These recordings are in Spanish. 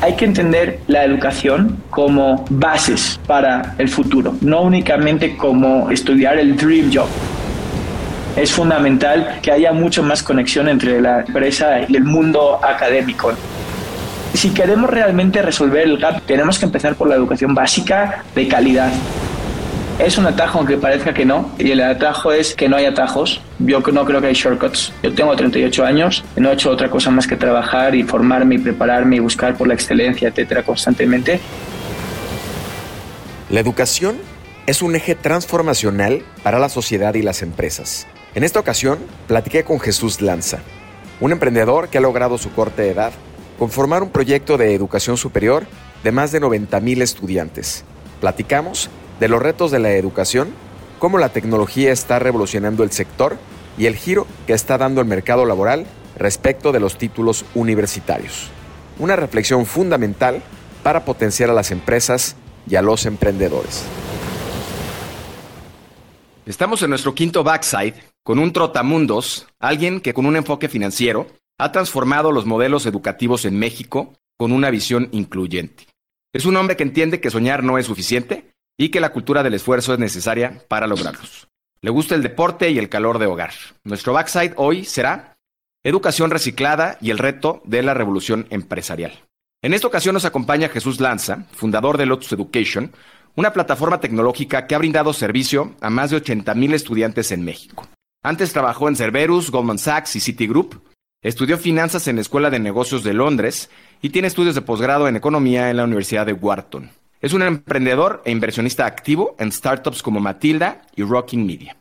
hay que entender la educación como bases para el futuro, no únicamente como estudiar el dream job. Es fundamental que haya mucho más conexión entre la empresa y el mundo académico. Si queremos realmente resolver el gap, tenemos que empezar por la educación básica de calidad. Es un atajo aunque parezca que no, y el atajo es que no hay atajos. Yo no creo que hay shortcuts. Yo tengo 38 años, no he hecho otra cosa más que trabajar y formarme y prepararme y buscar por la excelencia, etcétera, constantemente. La educación es un eje transformacional para la sociedad y las empresas. En esta ocasión, platiqué con Jesús Lanza, un emprendedor que ha logrado su corta edad conformar un proyecto de educación superior de más de 90.000 estudiantes. Platicamos de los retos de la educación, cómo la tecnología está revolucionando el sector y el giro que está dando el mercado laboral respecto de los títulos universitarios. Una reflexión fundamental para potenciar a las empresas y a los emprendedores. Estamos en nuestro quinto backside con un trotamundos, alguien que con un enfoque financiero ha transformado los modelos educativos en México con una visión incluyente. Es un hombre que entiende que soñar no es suficiente y que la cultura del esfuerzo es necesaria para lograrlos. Le gusta el deporte y el calor de hogar. Nuestro backside hoy será educación reciclada y el reto de la revolución empresarial. En esta ocasión nos acompaña Jesús Lanza, fundador de Lotus Education, una plataforma tecnológica que ha brindado servicio a más de 80.000 estudiantes en México. Antes trabajó en Cerberus, Goldman Sachs y Citigroup. Estudió finanzas en la Escuela de Negocios de Londres y tiene estudios de posgrado en economía en la Universidad de Wharton. Es un emprendedor e inversionista activo en startups como Matilda y Rocking Media.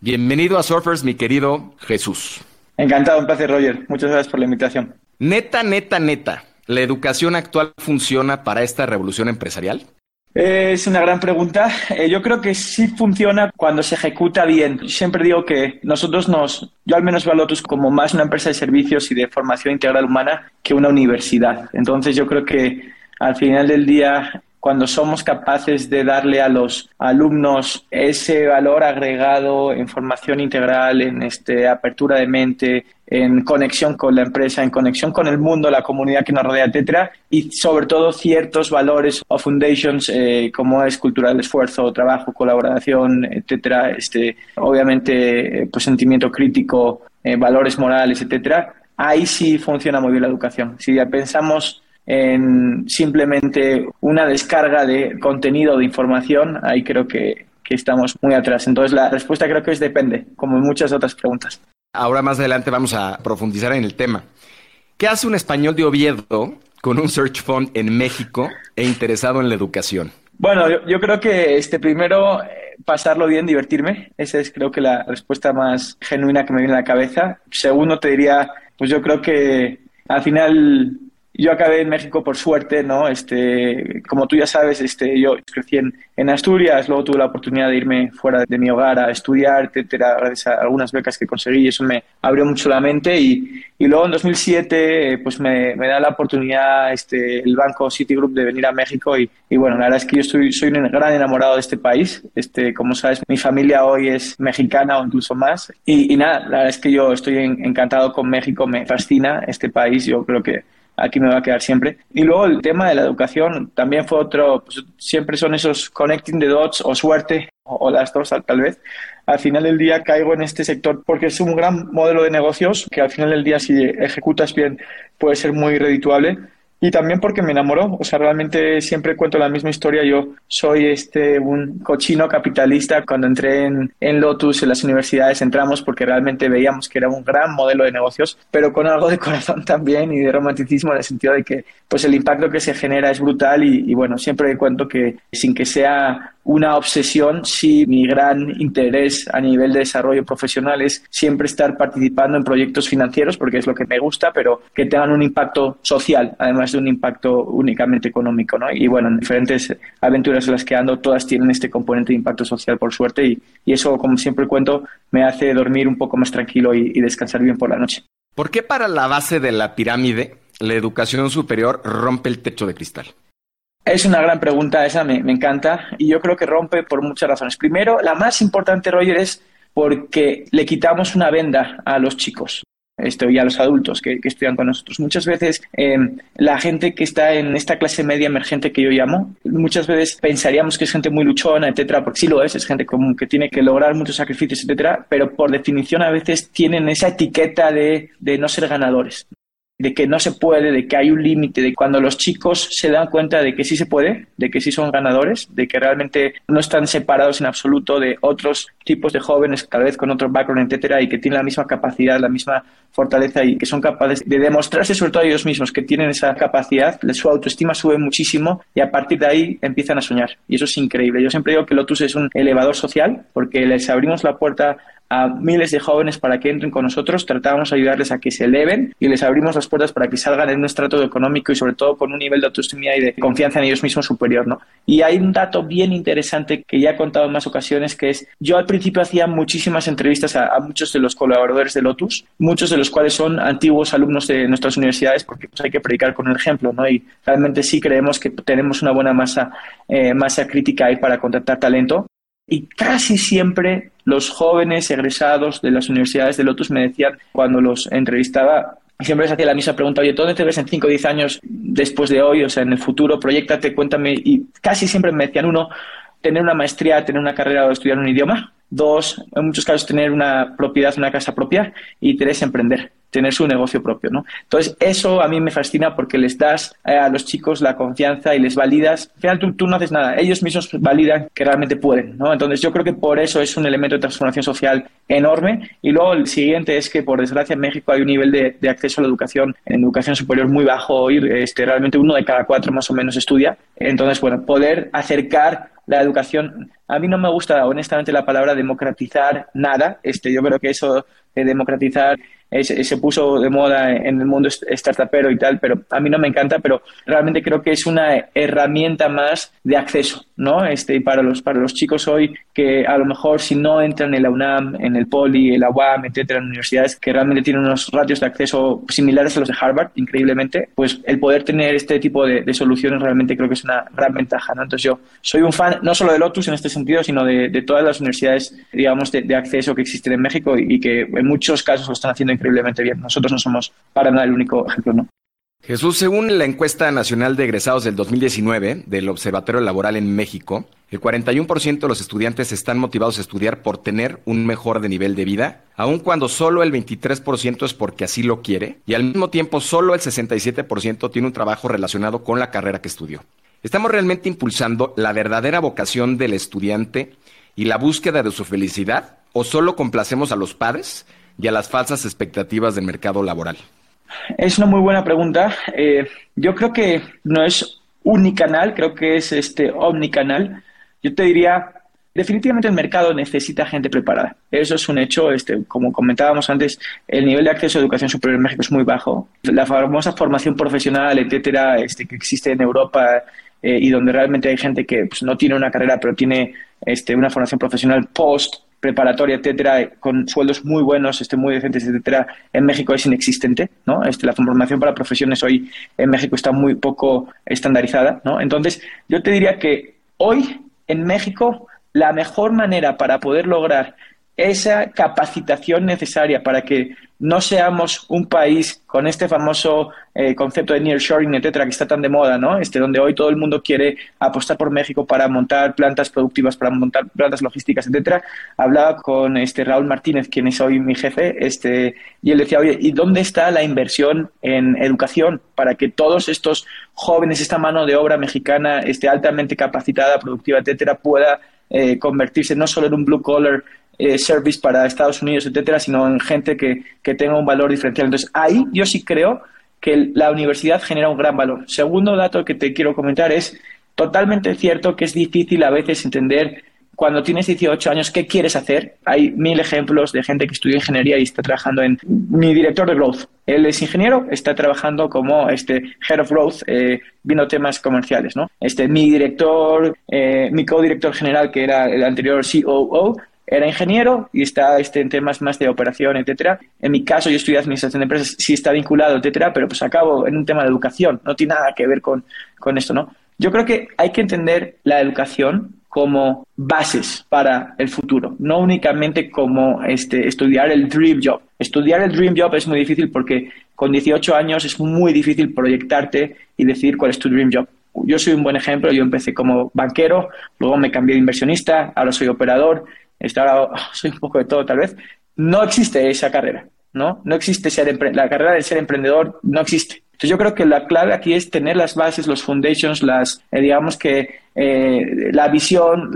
Bienvenido a Surfers, mi querido Jesús. Encantado, un placer, Roger. Muchas gracias por la invitación. Neta, neta, neta. ¿La educación actual funciona para esta revolución empresarial? Es una gran pregunta. Eh, yo creo que sí funciona cuando se ejecuta bien. Siempre digo que nosotros nos, yo al menos veo a Lotus como más una empresa de servicios y de formación integral humana que una universidad. Entonces yo creo que al final del día cuando somos capaces de darle a los alumnos ese valor agregado en formación integral, en este, apertura de mente, en conexión con la empresa, en conexión con el mundo, la comunidad que nos rodea, etcétera, y sobre todo ciertos valores o foundations eh, como es cultura del esfuerzo, trabajo, colaboración, etcétera, este, obviamente, eh, pues sentimiento crítico, eh, valores morales, etcétera. Ahí sí funciona muy bien la educación. Si ya pensamos en simplemente una descarga de contenido de información, ahí creo que, estamos muy atrás. Entonces la respuesta creo que es depende, como en muchas otras preguntas. Ahora más adelante vamos a profundizar en el tema. ¿Qué hace un español de Oviedo con un search fund en México e interesado en la educación? Bueno, yo, creo que este primero eh, pasarlo bien, divertirme. Esa es creo que la respuesta más genuina que me viene a la cabeza. Segundo te diría, pues yo creo que al final yo acabé en México por suerte, ¿no? Este, como tú ya sabes, este, yo crecí en, en, Asturias, luego tuve la oportunidad de irme fuera de mi hogar a estudiar, etcétera, gracias a algunas becas que conseguí y eso me abrió mucho la mente y, y luego en 2007 pues me, me, da la oportunidad este, el banco Citigroup de venir a México y, y, bueno, la verdad es que yo estoy, soy un gran enamorado de este país, este, como sabes, mi familia hoy es mexicana o incluso más y, y nada, la verdad es que yo estoy encantado con México, me fascina este país, yo creo que aquí me va a quedar siempre. Y luego el tema de la educación también fue otro, pues, siempre son esos connecting the dots o suerte o, las dos tal vez. Al final del día caigo en este sector porque es un gran modelo de negocios que al final del día si ejecutas bien puede ser muy redituable y también porque me enamoró. O sea, realmente siempre cuento la misma historia. Yo soy este un cochino capitalista. Cuando entré en, en, Lotus, en las universidades, entramos porque realmente veíamos que era un gran modelo de negocios, pero con algo de corazón también y de romanticismo en el sentido de que pues el impacto que se genera es brutal y, y bueno, siempre cuento que sin que sea una obsesión si mi gran interés a nivel de desarrollo profesional es siempre estar participando en proyectos financieros, porque es lo que me gusta, pero que tengan un impacto social, además de un impacto únicamente económico. ¿no? Y bueno, en diferentes aventuras en las que ando, todas tienen este componente de impacto social, por suerte, y, eso, como siempre cuento, me hace dormir un poco más tranquilo y descansar bien por la noche. ¿Por qué para la base de la pirámide la educación superior rompe el techo de cristal? Es una gran pregunta, esa me, encanta y yo creo que rompe por muchas razones. Primero, la más importante, Roger, es porque le quitamos una venda a los chicos esto, y a los adultos que, estudian con nosotros. Muchas veces eh, la gente que está en esta clase media emergente que yo llamo, muchas veces pensaríamos que es gente muy luchona, etcétera, porque sí lo es, es gente común que tiene que lograr muchos sacrificios, etcétera, pero por definición a veces tienen esa etiqueta de, de no ser ganadores de que no se puede, de que hay un límite, de cuando los chicos se dan cuenta de que sí se puede, de que sí son ganadores, de que realmente no están separados en absoluto de otros tipos de jóvenes, cada vez con otro background, etcétera, y que tienen la misma capacidad, la misma fortaleza y que son capaces de demostrarse sobre todo ellos mismos que tienen esa capacidad, su autoestima sube muchísimo y a partir de ahí empiezan a soñar. Y eso es increíble. Yo siempre digo que Lotus es un elevador social porque les abrimos la puerta a miles de jóvenes para que entren con nosotros, tratamos de ayudarles a que se eleven y les abrimos las puertas para que salgan en un estrato económico y sobre todo con un nivel de autoestima y de confianza en ellos mismos superior, ¿no? Y hay un dato bien interesante que ya he contado en más ocasiones que es, yo al principio hacía muchísimas entrevistas a, muchos de los colaboradores de Lotus, muchos de los cuales son antiguos alumnos de nuestras universidades porque pues, hay que predicar con el ejemplo, ¿no? Y realmente sí creemos que tenemos una buena masa, eh, masa crítica ahí para contratar talento y casi siempre los jóvenes egresados de las universidades de Lotus me decían, cuando los entrevistaba, siempre les hacía la misma pregunta, oye, ¿dónde te ves en 5 o 10 años después de hoy? O sea, en el futuro, proyectate, cuéntame. Y casi siempre me decían, uno, tener una maestría, tener una carrera o estudiar un idioma. Dos, en muchos casos, tener una propiedad, una casa propia. Y tres, emprender tener su negocio propio, ¿no? Entonces, eso a mí me fascina porque les das eh, a los chicos la confianza y les validas. Al final, tú, no haces nada, ellos mismos validan que realmente pueden, ¿no? Entonces, yo creo que por eso es un elemento de transformación social enorme. Y luego, el siguiente es que, por desgracia, en México hay un nivel de, acceso a la educación, en educación superior muy bajo hoy, este, realmente uno de cada cuatro más o menos estudia. Entonces, bueno, poder acercar la educación. A mí no me gusta, honestamente, la palabra democratizar nada. Este, yo creo que eso de democratizar se puso de moda en el mundo startupero y tal, pero a mí no me encanta, pero realmente creo que es una herramienta más de acceso, ¿no? Este, para los, para los chicos hoy que a lo mejor si no entran en la UNAM, en el Poli, en la UAM, etcétera, en universidades que realmente tienen unos ratios de acceso similares a los de Harvard, increíblemente, pues el poder tener este tipo de, soluciones realmente creo que es una gran ventaja, ¿no? Entonces yo soy un fan no solo de Lotus en este sentido, sino de, todas las universidades, digamos, de, acceso que existen en México y, y que en muchos casos lo están haciendo increíblemente bien. Nosotros no somos para nada el único ejemplo, ¿no? Jesús, según la encuesta nacional de egresados del 2019 del Observatorio Laboral en México, el 41% de los estudiantes están motivados a estudiar por tener un mejor nivel de vida, aun cuando solo el 23% es porque así lo quiere, y al mismo tiempo solo el 67% tiene un trabajo relacionado con la carrera que estudió. ¿Estamos realmente impulsando la verdadera vocación del estudiante y la búsqueda de su felicidad? ¿O solo complacemos a los padres y a las falsas expectativas del mercado laboral? Es una muy buena pregunta. Eh, yo creo que no es unicanal, creo que es este omnicanal. Yo te diría, definitivamente el mercado necesita gente preparada. Eso es un hecho. Este, como comentábamos antes, el nivel de acceso a educación superior en México es muy bajo. La famosa formación profesional, etcétera, este, que existe en Europa eh, y donde realmente hay gente que pues, no tiene una carrera, pero tiene este, una formación profesional post preparatoria, etcétera, con sueldos muy buenos, este, muy decentes, etcétera, en México es inexistente, ¿no? Este, la formación para profesiones hoy en México está muy poco estandarizada, ¿no? Entonces, yo te diría que hoy en México la mejor manera para poder lograr esa capacitación necesaria para que no seamos un país con este famoso eh, concepto de nearshoring, etcétera, que está tan de moda, ¿no? Este, donde hoy todo el mundo quiere apostar por México para montar plantas productivas, para montar plantas logísticas, etcétera. Hablaba con este Raúl Martínez, quien es hoy mi jefe, este, y él decía, oye, ¿y dónde está la inversión en educación para que todos estos jóvenes, esta mano de obra mexicana, esté altamente capacitada, productiva, etcétera, pueda eh, convertirse no solo en un blue collar eh, service para Estados Unidos, etcétera, sino en gente que, que tenga un valor diferencial. Entonces, ahí yo sí creo que la universidad genera un gran valor. Segundo dato que te quiero comentar es totalmente cierto que es difícil a veces entender cuando tienes 18 años, ¿qué quieres hacer? Hay mil ejemplos de gente que estudia ingeniería y está trabajando en... Mi director de Growth, él es ingeniero, está trabajando como este Head of Growth, eh, viendo temas comerciales, ¿no? Este, mi director, eh, mi co-director general, que era el anterior COO, era ingeniero y está este, en temas más de operación, etcétera. En mi caso, yo estudié administración de empresas, sí está vinculado, etcétera, pero pues acabo en un tema de educación, no tiene nada que ver con, con esto, ¿no? Yo creo que hay que entender la educación como bases para el futuro, no únicamente como este, estudiar el dream job. Estudiar el dream job es muy difícil porque con 18 años es muy difícil proyectarte y decir cuál es tu dream job. Yo soy un buen ejemplo, yo empecé como banquero, luego me cambié de inversionista, ahora soy operador, ahora soy un poco de todo tal vez. No existe esa carrera, ¿no? No existe ser la carrera de ser emprendedor, no existe. Entonces yo creo que la clave aquí es tener las bases, los foundations, las, eh, digamos que eh, la visión,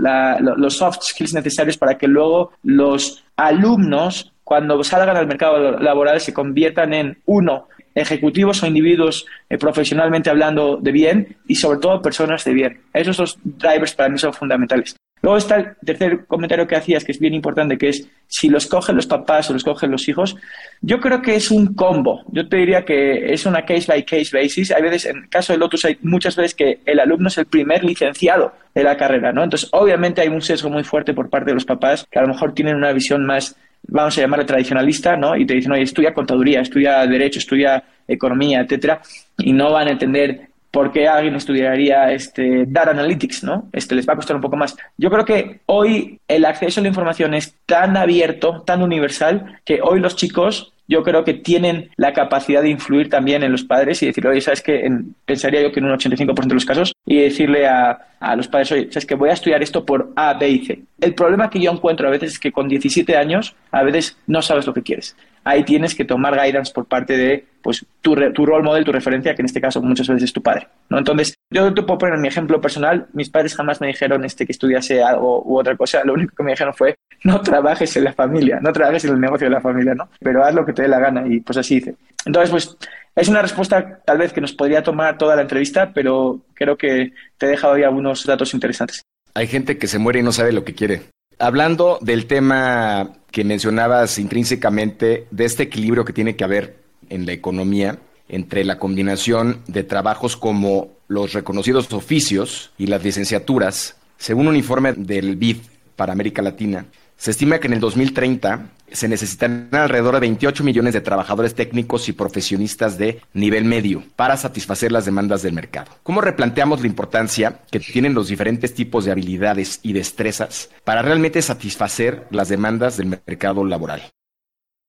los soft skills necesarios para que luego los alumnos, cuando salgan al mercado laboral, se conviertan en uno, ejecutivos o individuos eh, profesionalmente hablando de bien y sobre todo personas de bien. Esos dos drivers para mí son fundamentales. Luego está el tercer comentario que hacías, que es bien importante, que es si los cogen los papás o los cogen los hijos. Yo creo que es un combo. Yo te diría que es una case by case basis. Hay veces, en el caso de Lotus, hay muchas veces que el alumno es el primer licenciado de la carrera, ¿no? Entonces, obviamente hay un sesgo muy fuerte por parte de los papás que a lo mejor tienen una visión más, vamos a llamarla tradicionalista, ¿no? Y te dicen, oye, estudia contaduría, estudia derecho, estudia economía, etcétera, y no van a entender por qué alguien estudiaría este, Data Analytics, ¿no? Este les va a costar un poco más. Yo creo que hoy el acceso a la información es tan abierto, tan universal, que hoy los chicos yo creo que tienen la capacidad de influir también en los padres y decirle, oye, ¿sabes qué? pensaría yo que en un 85% de los casos, y decirle a, a, los padres, oye, ¿sabes que Voy a estudiar esto por A, B y C. El problema que yo encuentro a veces es que con 17 años, a veces no sabes lo que quieres ahí tienes que tomar guidance por parte de pues, tu, tu role model, tu referencia, que en este caso muchas veces es tu padre. ¿no? Entonces, yo te puedo poner mi ejemplo personal. Mis padres jamás me dijeron este, que estudiase algo u otra cosa. Lo único que me dijeron fue, no trabajes en la familia, no trabajes en el negocio de la familia, ¿no? Pero haz lo que te dé la gana y pues así hice. Entonces, pues es una respuesta tal vez que nos podría tomar toda la entrevista, pero creo que te he dejado ahí algunos datos interesantes. Hay gente que se muere y no sabe lo que quiere. Hablando del tema que mencionabas intrínsecamente, de este equilibrio que tiene que haber en la economía entre la combinación de trabajos como los reconocidos oficios y las licenciaturas, según un informe del BID para América Latina, se estima que en el 2030 se necesitan alrededor de 28 millones de trabajadores técnicos y profesionistas de nivel medio para satisfacer las demandas del mercado. ¿Cómo replanteamos la importancia que tienen los diferentes tipos de habilidades y destrezas para realmente satisfacer las demandas del mercado laboral?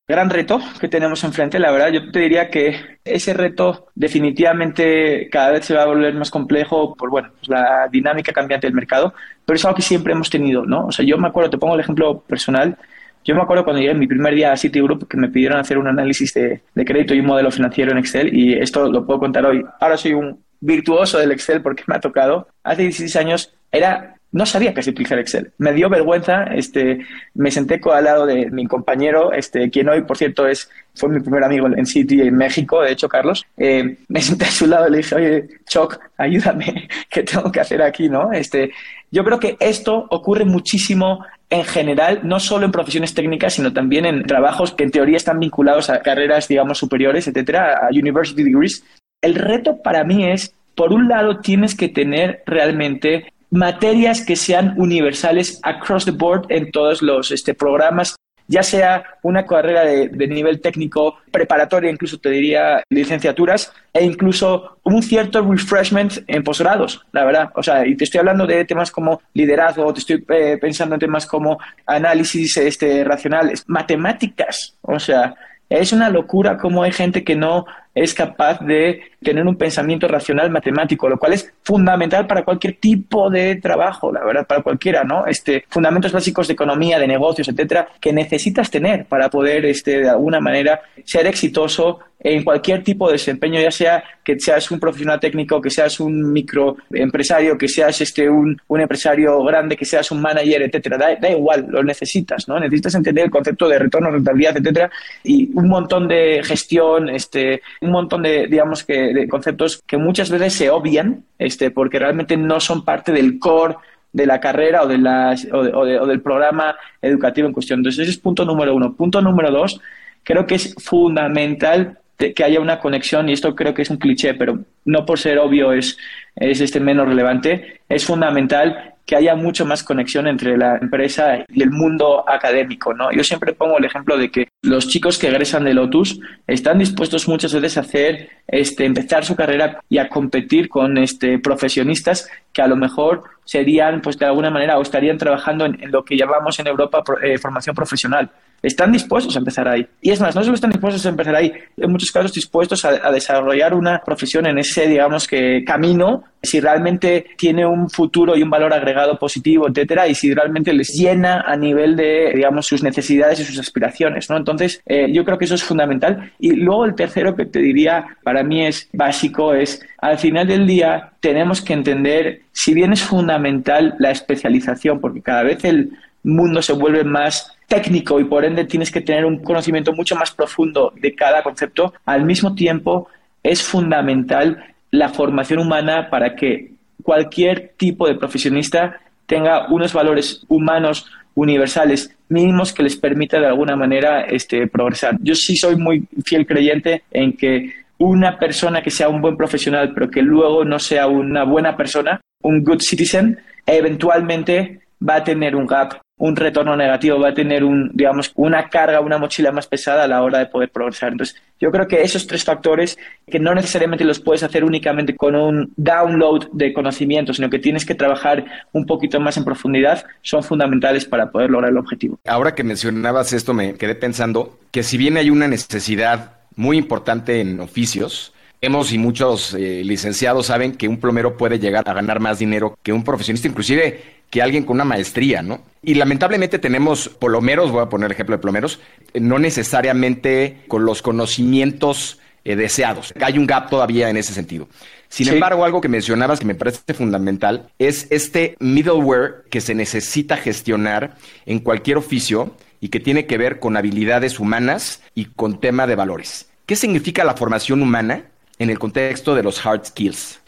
Gran reto que tenemos enfrente. La verdad, yo te diría que ese reto definitivamente cada vez se va a volver más complejo por bueno, pues la dinámica cambiante del mercado, pero es algo que siempre hemos tenido, ¿no? O sea, yo me acuerdo, te pongo el ejemplo personal. Yo me acuerdo cuando llegué mi primer día a Citigroup que me pidieron hacer un análisis de, de crédito y un modelo financiero en Excel y esto lo puedo contar hoy. Ahora soy un virtuoso del Excel porque me ha tocado. Hace 16 años era no sabía casi utilizar Excel. Me dio vergüenza, este, me senté al lado de mi compañero, este, quien hoy, por cierto, es, fue mi primer amigo en City en México, de hecho, Carlos. Eh, me senté a su lado y le dije, oye, Choc, ayúdame, ¿qué tengo que hacer aquí, no? Este, yo creo que esto ocurre muchísimo en general, no solo en profesiones técnicas, sino también en trabajos que en teoría están vinculados a carreras, digamos, superiores, etcétera, a university degrees. El reto para mí es, por un lado, tienes que tener realmente materias que sean universales across the board en todos los este, programas, ya sea una carrera de, nivel técnico preparatoria, incluso te diría licenciaturas, e incluso un cierto refreshment en posgrados, la verdad. O sea, y te estoy hablando de temas como liderazgo, te estoy eh, pensando en temas como análisis este, racional, matemáticas, o sea, es una locura cómo hay gente que no es capaz de tener un pensamiento racional matemático, lo cual es fundamental para cualquier tipo de trabajo, la verdad, para cualquiera, ¿no? Este, fundamentos básicos de economía, de negocios, etcétera, que necesitas tener para poder, este, de alguna manera, ser exitoso en cualquier tipo de desempeño, ya sea que seas un profesional técnico, que seas un microempresario, que seas este, un, un empresario grande, que seas un manager, etcétera. Da, da, igual, lo necesitas, ¿no? Necesitas entender el concepto de retorno, rentabilidad, etcétera, y un montón de gestión, este, un montón de, digamos que, de conceptos que muchas veces se obvian, este, porque realmente no son parte del core de la carrera o, de las, o, o del programa educativo en cuestión. Entonces, ese es punto número uno. Punto número dos, creo que es fundamental que haya una conexión, y esto creo que es un cliché, pero no por ser obvio es, es este menos relevante, es fundamental que haya mucho más conexión entre la empresa y el mundo académico, ¿no? Yo siempre pongo el ejemplo de que los chicos que egresan de Lotus están dispuestos muchas veces a hacer, este, empezar su carrera y a competir con este, profesionistas que a lo mejor serían, pues de alguna manera, o estarían trabajando en, lo que llamamos en Europa eh, formación profesional están dispuestos a empezar ahí. Y es más, no solo están dispuestos a empezar ahí, en muchos casos dispuestos a, desarrollar una profesión en ese, digamos, que camino, si realmente tiene un futuro y un valor agregado positivo, etcétera, y si realmente les llena a nivel de, digamos, sus necesidades y sus aspiraciones, ¿no? Entonces, eh, yo creo que eso es fundamental. Y luego el tercero que te diría, para mí es básico, es al final del día tenemos que entender, si bien es fundamental la especialización, porque cada vez el mundo se vuelve más técnico y por ende tienes que tener un conocimiento mucho más profundo de cada concepto, al mismo tiempo es fundamental la formación humana para que cualquier tipo de profesionista tenga unos valores humanos universales mínimos que les permita de alguna manera este, progresar. Yo sí soy muy fiel creyente en que una persona que sea un buen profesional pero que luego no sea una buena persona, un good citizen, eventualmente va a tener un gap un retorno negativo, va a tener un, digamos, una carga, una mochila más pesada a la hora de poder progresar. Entonces, yo creo que esos tres factores, que no necesariamente los puedes hacer únicamente con un download de conocimiento, sino que tienes que trabajar un poquito más en profundidad, son fundamentales para poder lograr el objetivo. Ahora que mencionabas esto, me quedé pensando que si bien hay una necesidad muy importante en oficios, Hemos y muchos eh, licenciados saben que un plomero puede llegar a ganar más dinero que un profesionista, inclusive que alguien con una maestría, ¿no? Y lamentablemente tenemos plomeros, voy a poner el ejemplo de plomeros, eh, no necesariamente con los conocimientos eh, deseados. Hay un gap todavía en ese sentido. Sin embargo, algo que mencionabas que me parece fundamental es este middleware que se necesita gestionar en cualquier oficio y que tiene que ver con habilidades humanas y con tema de valores. ¿Qué significa la formación humana en el contexto de los hard skills?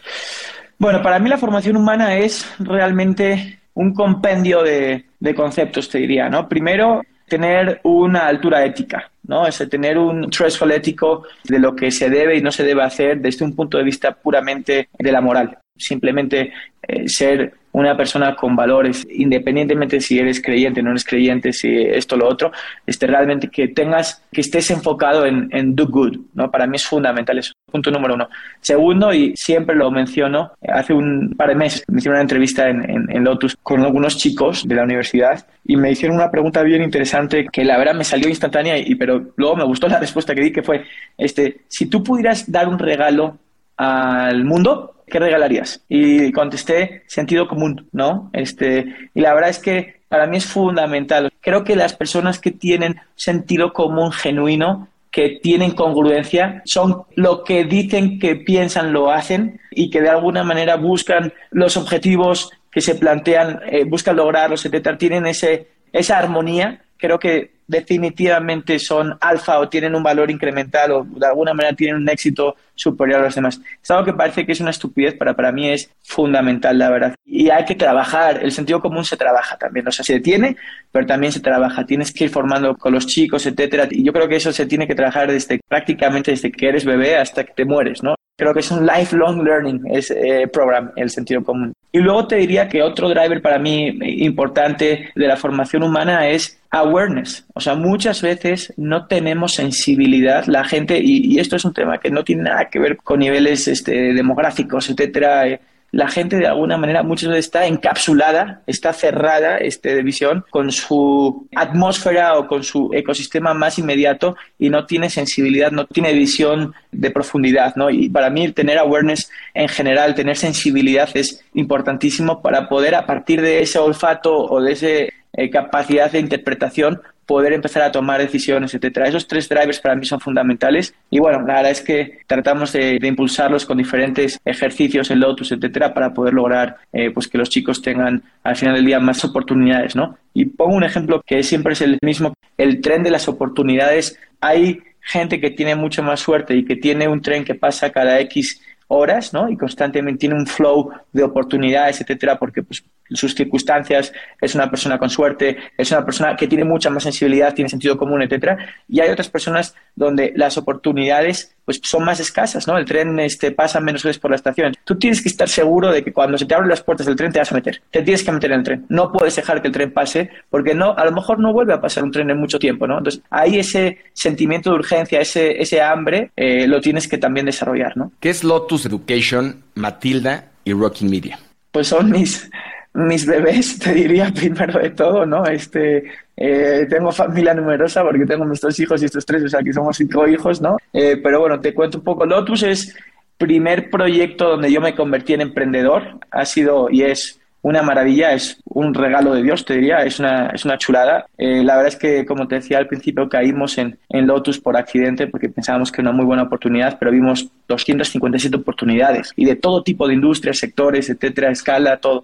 Bueno, para mí la formación humana es realmente un compendio de, conceptos, te diría, ¿no? Primero, tener una altura ética, ¿no? Es tener un threshold ético de lo que se debe y no se debe hacer desde un punto de vista puramente de la moral. Simplemente eh, ser una persona con valores, independientemente si eres creyente, no eres creyente, si esto lo otro, este, realmente que tengas, que estés enfocado en, en, do good, ¿no? Para mí es fundamental eso, punto número uno. Segundo, y siempre lo menciono, hace un par de meses me hicieron una entrevista en, en, Lotus con algunos chicos de la universidad y me hicieron una pregunta bien interesante que la verdad me salió instantánea, y, pero luego me gustó la respuesta que di, que fue, este, si tú pudieras dar un regalo al mundo, ¿qué regalarías? Y contesté sentido común, ¿no? Este, y la verdad es que para mí es fundamental. Creo que las personas que tienen sentido común genuino, que tienen congruencia, son lo que dicen que piensan, lo hacen y que de alguna manera buscan los objetivos que se plantean, eh, buscan lograrlos, etcétera, tienen ese, esa armonía. Creo que definitivamente son alfa o tienen un valor incremental o de alguna manera tienen un éxito superior a los demás. Es algo que parece que es una estupidez, pero para mí es fundamental, la verdad. Y hay que trabajar, el sentido común se trabaja también, o sea, se tiene, pero también se trabaja. Tienes que ir formando con los chicos, etcétera. Y yo creo que eso se tiene que trabajar desde prácticamente desde que eres bebé hasta que te mueres, ¿no? Creo que es un lifelong learning es, eh, program, el sentido común. Y luego te diría que otro driver para mí importante de la formación humana es awareness. O sea, muchas veces no tenemos sensibilidad la gente, y, y, esto es un tema que no tiene nada que ver con niveles este, demográficos, etcétera. La gente de alguna manera muchas veces está encapsulada, está cerrada este, de visión con su atmósfera o con su ecosistema más inmediato y no tiene sensibilidad, no tiene visión de profundidad, ¿no? Y para mí tener awareness en general, tener sensibilidad es importantísimo para poder a partir de ese olfato o de esa eh, capacidad de interpretación poder empezar a tomar decisiones, etcétera. Esos tres drivers para mí son fundamentales y bueno, la verdad es que tratamos de, impulsarlos con diferentes ejercicios en Lotus, etcétera, para poder lograr eh, pues que los chicos tengan al final del día más oportunidades, ¿no? Y pongo un ejemplo que siempre es el mismo, el tren de las oportunidades. Hay gente que tiene mucho más suerte y que tiene un tren que pasa cada X horas, ¿no? Y constantemente tiene un flow de oportunidades, etcétera, porque pues sus circunstancias, es una persona con suerte, es una persona que tiene mucha más sensibilidad, tiene sentido común, etcétera. Y hay otras personas donde las oportunidades pues son más escasas, ¿no? El tren este, pasa menos veces por la estación. Tú tienes que estar seguro de que cuando se te abren las puertas del tren te vas a meter. Te tienes que meter en el tren. No puedes dejar que el tren pase porque no, a lo mejor no vuelve a pasar un tren en mucho tiempo, ¿no? Entonces, ahí ese sentimiento de urgencia, ese, ese hambre, eh, lo tienes que también desarrollar, ¿no? ¿Qué es Lotus Education, Matilda y Rocking Media? Pues son mis, mis bebés, te diría primero de todo, ¿no? Este, eh, tengo familia numerosa porque tengo mis dos hijos y estos tres, o sea, que somos cinco hijos, ¿no? Eh, pero bueno, te cuento un poco. Lotus es primer proyecto donde yo me convertí en emprendedor. Ha sido y es una maravilla, es un regalo de Dios, te diría, es una, es una chulada. Eh, la verdad es que, como te decía al principio, caímos en, Lotus por accidente porque pensábamos que era una muy buena oportunidad, pero vimos 257 oportunidades y de todo tipo de industrias, sectores, etcétera, escala, todo.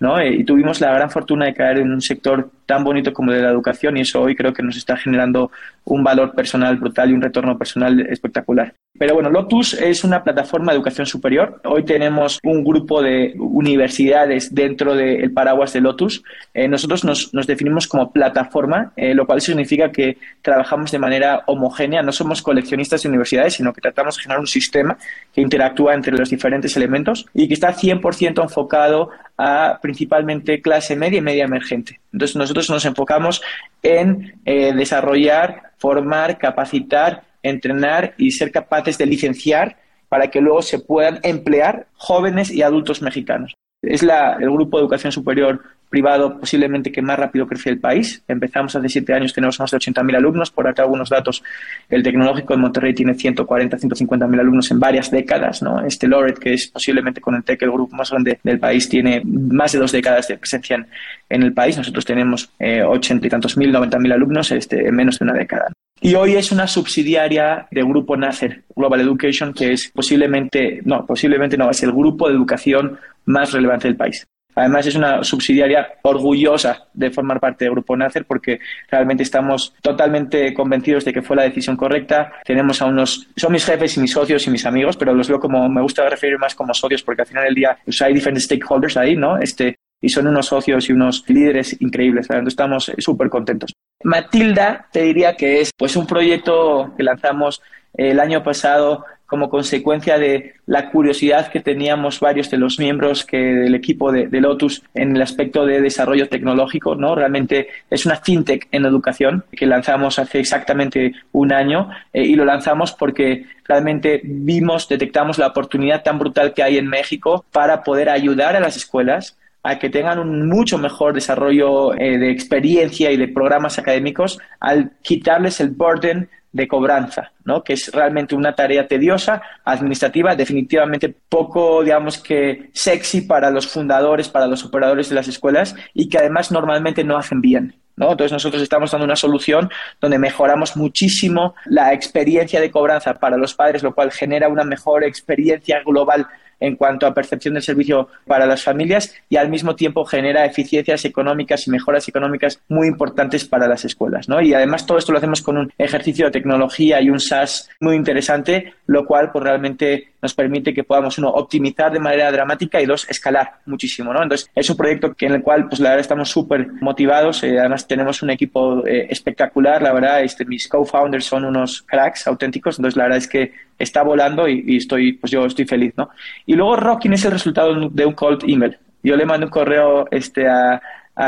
¿no? Eh, y tuvimos la gran fortuna de caer en un sector tan bonito como de la educación y eso hoy creo que nos está generando un valor personal brutal y un retorno personal espectacular. Pero bueno, Lotus es una plataforma de educación superior. Hoy tenemos un grupo de universidades dentro del paraguas de Lotus. Eh, nosotros nos, definimos como plataforma, eh, lo cual significa que trabajamos de manera homogénea. No somos coleccionistas de universidades, sino que tratamos de generar un sistema que interactúa entre los diferentes elementos y que está 100% enfocado a principalmente clase media y media emergente. Entonces nosotros nos enfocamos en eh, desarrollar, formar, capacitar, entrenar y ser capaces de licenciar para que luego se puedan emplear jóvenes y adultos mexicanos. Es la, el grupo de educación superior privado posiblemente que más rápido crece el país. Empezamos hace siete años, tenemos más de 80.000 alumnos. Por acá algunos datos, el tecnológico de Monterrey tiene 140, 150.000 alumnos en varias décadas. ¿no? Este Loret, que es posiblemente con el TEC el grupo más grande del país, tiene más de dos décadas de presencia en, el país. Nosotros tenemos eh, 80 y tantos mil, 90.000 alumnos este, en menos de una década. Y hoy es una subsidiaria del grupo NACER, Global Education, que es posiblemente, no, posiblemente no, es el grupo de educación más relevante del país. Además, es una subsidiaria orgullosa de formar parte del Grupo NACER porque realmente estamos totalmente convencidos de que fue la decisión correcta. Tenemos a unos, son mis jefes y mis socios y mis amigos, pero los veo como, me gusta referir más como socios porque al final del día pues, hay diferentes stakeholders ahí, ¿no? Este, y son unos socios y unos líderes increíbles. Entonces estamos súper contentos. Matilda, te diría que es pues un proyecto que lanzamos el año pasado como consecuencia de la curiosidad que teníamos varios de los miembros que, del equipo de, Lotus en el aspecto de desarrollo tecnológico, ¿no? Realmente es una fintech en educación que lanzamos hace exactamente un año eh, y lo lanzamos porque realmente vimos, detectamos la oportunidad tan brutal que hay en México para poder ayudar a las escuelas a que tengan un mucho mejor desarrollo eh, de experiencia y de programas académicos al quitarles el burden de cobranza, ¿no? que es realmente una tarea tediosa, administrativa, definitivamente poco, digamos que sexy para los fundadores, para los operadores de las escuelas y que además normalmente no hacen bien. ¿no? Entonces nosotros estamos dando una solución donde mejoramos muchísimo la experiencia de cobranza para los padres, lo cual genera una mejor experiencia global en cuanto a percepción del servicio para las familias y al mismo tiempo genera eficiencias económicas y mejoras económicas muy importantes para las escuelas. ¿no? Y además todo esto lo hacemos con un ejercicio de tecnología y un SaaS muy interesante, lo cual pues, realmente nos permite que podamos, uno, optimizar de manera dramática y dos, escalar muchísimo. ¿no? Entonces, es un proyecto que en el cual, pues la verdad, estamos súper motivados. Eh, además, tenemos un equipo eh, espectacular. La verdad, este, mis co-founders son unos cracks auténticos. Entonces, la verdad es que está volando y, estoy, pues yo estoy feliz, ¿no? Y luego Rocking es el resultado de un cold email. Yo le mando un correo este, a,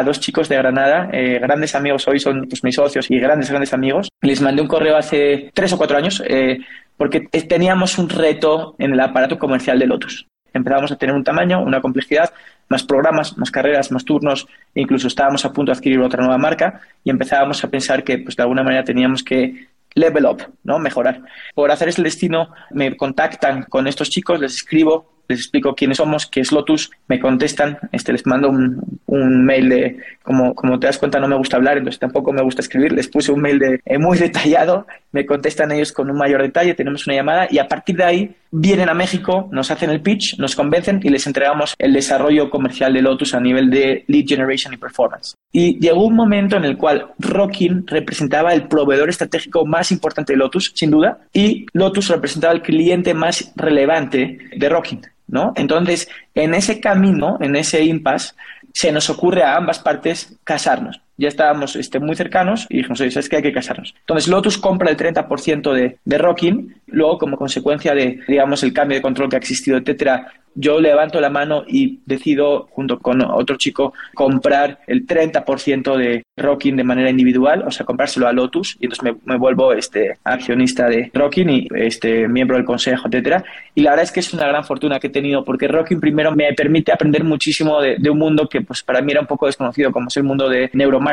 dos chicos de Granada, eh, grandes amigos hoy, son pues, mis socios y grandes, grandes amigos. Les mandé un correo hace tres o cuatro años eh, porque teníamos un reto en el aparato comercial de Lotus. Empezábamos a tener un tamaño, una complejidad, más programas, más carreras, más turnos, incluso estábamos a punto de adquirir otra nueva marca y empezábamos a pensar que pues, de alguna manera teníamos que level up, ¿no? Mejorar. Por hacer ese destino, me contactan con estos chicos, les escribo, les explico quiénes somos, qué es Lotus, me contestan, este, les mando un, un, mail de, como, como te das cuenta, no me gusta hablar, entonces tampoco me gusta escribir, les puse un mail de, eh, muy detallado, me contestan ellos con un mayor detalle, tenemos una llamada y a partir de ahí vienen a México, nos hacen el pitch, nos convencen y les entregamos el desarrollo comercial de Lotus a nivel de lead generation y performance. Y llegó un momento en el cual Rockin representaba el proveedor estratégico más importante de Lotus, sin duda, y Lotus representaba el cliente más relevante de Rockin. ¿No? Entonces, en ese camino, en ese impasse, se nos ocurre a ambas partes casarnos ya estábamos este, muy cercanos y dijimos, oye, es que hay que casarnos. Entonces Lotus compra el 30% de, de Rocking, luego como consecuencia de, digamos, el cambio de control que ha existido, etcétera, yo levanto la mano y decido, junto con otro chico, comprar el 30% de Rocking de manera individual, o sea, comprárselo a Lotus, y entonces me, vuelvo este, accionista de Rocking y este, miembro del consejo, etcétera. Y la verdad es que es una gran fortuna que he tenido, porque Rocking primero me permite aprender muchísimo de, un mundo que pues para mí era un poco desconocido, como es el mundo de neuromarketing,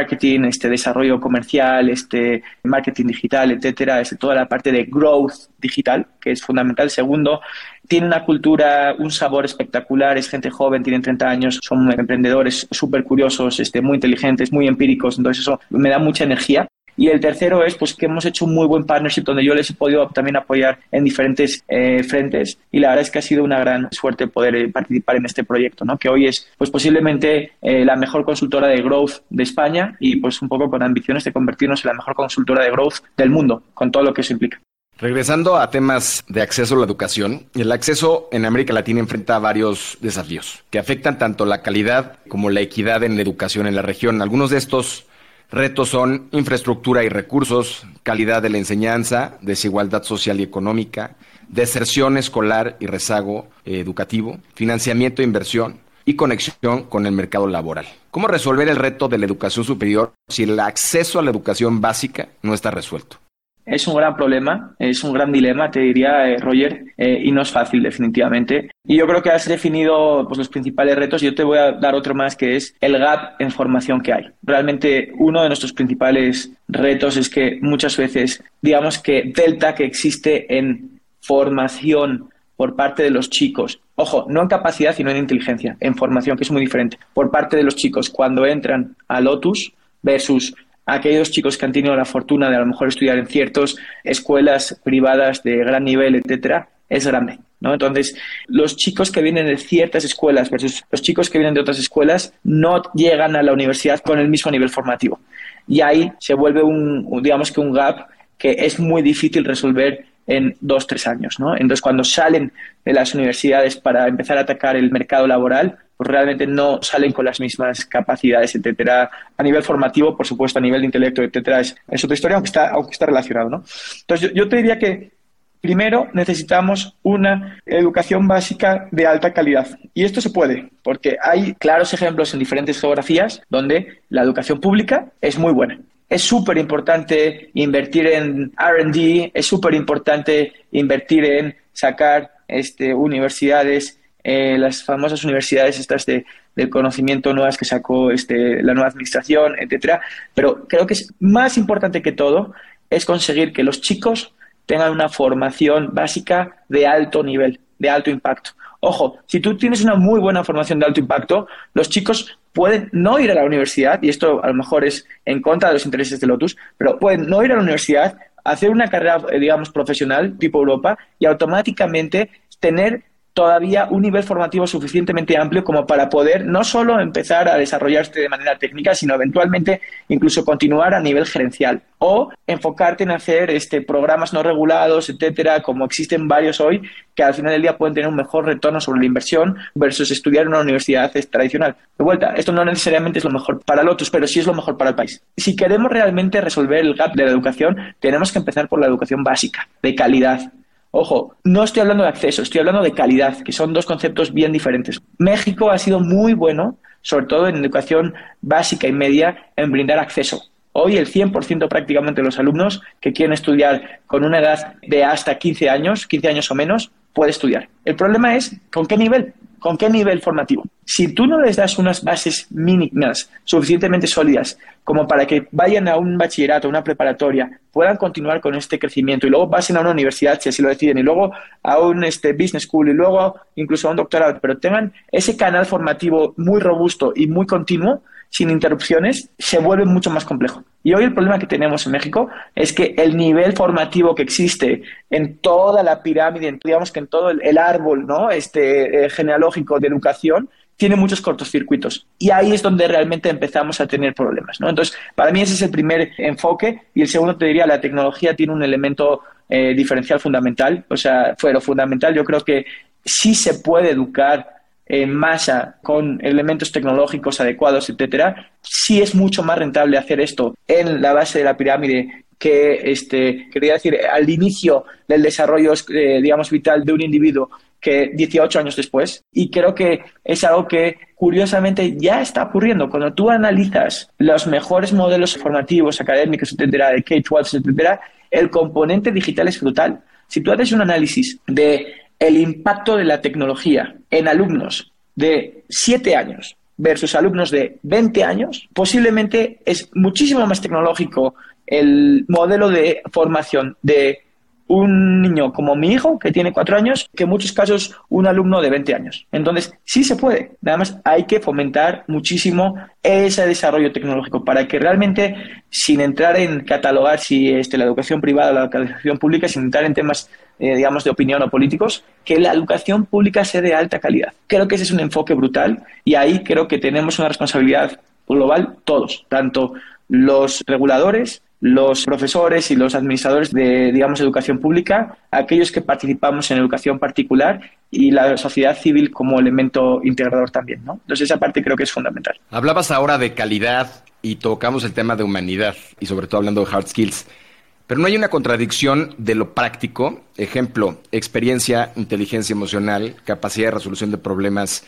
este desarrollo comercial, este marketing digital, etcétera, este, toda la parte de growth digital, que es fundamental. Segundo, tiene una cultura, un sabor espectacular, es gente joven, tienen 30 años, son emprendedores súper curiosos, este, muy inteligentes, muy empíricos, entonces eso me da mucha energía. Y el tercero es pues que hemos hecho un muy buen partnership donde yo les he podido también apoyar en diferentes eh, frentes y la verdad es que ha sido una gran suerte poder eh, participar en este proyecto, ¿no? que hoy es pues posiblemente eh, la mejor consultora de growth de España y pues un poco con ambiciones de convertirnos en la mejor consultora de growth del mundo, con todo lo que eso implica. Regresando a temas de acceso a la educación, el acceso en América Latina enfrenta varios desafíos que afectan tanto la calidad como la equidad en la educación en la región. Algunos de estos retos son infraestructura y recursos, calidad de la enseñanza, desigualdad social y económica, deserción escolar y rezago eh, educativo, financiamiento e inversión y conexión con el mercado laboral. ¿Cómo resolver el reto de la educación superior si el acceso a la educación básica no está resuelto? Es un gran problema, es un gran dilema, te diría, eh, Roger, eh, y no es fácil, definitivamente. Y yo creo que has definido pues, los principales retos. Yo te voy a dar otro más, que es el gap en formación que hay. Realmente, uno de nuestros principales retos es que muchas veces, digamos que delta que existe en formación por parte de los chicos, ojo, no en capacidad, sino en inteligencia, en formación, que es muy diferente, por parte de los chicos cuando entran a Lotus versus aquellos chicos que han tenido la fortuna de a lo mejor estudiar en ciertas escuelas privadas de gran nivel, etcétera, es grande. ¿no? Entonces, los chicos que vienen de ciertas escuelas versus los chicos que vienen de otras escuelas no llegan a la universidad con el mismo nivel formativo. Y ahí se vuelve un, digamos que un gap que es muy difícil resolver en dos, tres años. ¿no? Entonces, cuando salen de las universidades para empezar a atacar el mercado laboral, pues realmente no salen con las mismas capacidades, etcétera. A nivel formativo, por supuesto, a nivel de intelecto, etcétera, es, otra historia, aunque está, aunque está relacionado. ¿no? Entonces, yo, te diría que Primero, necesitamos una educación básica de alta calidad. Y esto se puede, porque hay claros ejemplos en diferentes geografías donde la educación pública es muy buena. Es súper importante invertir en RD, es súper importante invertir en sacar este, universidades eh, las famosas universidades estas de, conocimiento nuevas que sacó este, la nueva administración, etcétera. Pero creo que es más importante que todo es conseguir que los chicos tengan una formación básica de alto nivel, de alto impacto. Ojo, si tú tienes una muy buena formación de alto impacto, los chicos pueden no ir a la universidad, y esto a lo mejor es en contra de los intereses de Lotus, pero pueden no ir a la universidad, hacer una carrera, eh, digamos, profesional tipo Europa y automáticamente tener todavía un nivel formativo suficientemente amplio como para poder no solo empezar a desarrollarte de manera técnica, sino eventualmente incluso continuar a nivel gerencial o enfocarte en hacer este, programas no regulados, etcétera, como existen varios hoy, que al final del día pueden tener un mejor retorno sobre la inversión versus estudiar en una universidad tradicional. De vuelta, esto no necesariamente es lo mejor para los otros, pero sí es lo mejor para el país. Si queremos realmente resolver el gap de la educación, tenemos que empezar por la educación básica, de calidad, Ojo, no estoy hablando de acceso, estoy hablando de calidad, que son dos conceptos bien diferentes. México ha sido muy bueno, sobre todo en educación básica y media, en brindar acceso. Hoy el 100% prácticamente de los alumnos que quieren estudiar con una edad de hasta 15 años, 15 años o menos, puede estudiar. El problema es con qué nivel. ¿Con qué nivel formativo? Si tú no les das unas bases mínimas suficientemente sólidas como para que vayan a un bachillerato, una preparatoria, puedan continuar con este crecimiento y luego pasen a una universidad si así lo deciden y luego a un este, business school y luego incluso a un doctorado, pero tengan ese canal formativo muy robusto y muy continuo, sin interrupciones, se vuelve mucho más complejo. Y hoy el problema que tenemos en México es que el nivel formativo que existe en toda la pirámide, digamos que en todo el, árbol ¿no? este, eh, genealógico de educación, tiene muchos cortocircuitos. Y ahí es donde realmente empezamos a tener problemas. ¿no? Entonces, para mí ese es el primer enfoque. Y el segundo, te diría, la tecnología tiene un elemento eh, diferencial fundamental. O sea, fue lo fundamental. Yo creo que sí se puede educar en masa con elementos tecnológicos adecuados, etcétera, sí es mucho más rentable hacer esto en la base de la pirámide que, este, quería decir, al inicio del desarrollo, eh, digamos, vital de un individuo que 18 años después. Y creo que es algo que curiosamente ya está ocurriendo. Cuando tú analizas los mejores modelos formativos, académicos, etcétera, de K-12, etcétera, el componente digital es brutal. Si tú haces un análisis de el impacto de la tecnología en alumnos de 7 años versus alumnos de 20 años, posiblemente es muchísimo más tecnológico el modelo de formación de un niño como mi hijo, que tiene cuatro años, que en muchos casos un alumno de 20 años. Entonces, sí se puede. Nada más hay que fomentar muchísimo ese desarrollo tecnológico para que realmente, sin entrar en catalogar si este, la educación privada o la educación pública, sin entrar en temas, eh, digamos, de opinión o políticos, que la educación pública sea de alta calidad. Creo que ese es un enfoque brutal y ahí creo que tenemos una responsabilidad global todos, tanto los reguladores, los profesores y los administradores de, digamos, educación pública, aquellos que participamos en educación particular y la sociedad civil como elemento integrador también, ¿no? Entonces esa parte creo que es fundamental. Hablabas ahora de calidad y tocamos el tema de humanidad y sobre todo hablando de hard skills. Pero no hay una contradicción de lo práctico, ejemplo, experiencia, inteligencia emocional, capacidad de resolución de problemas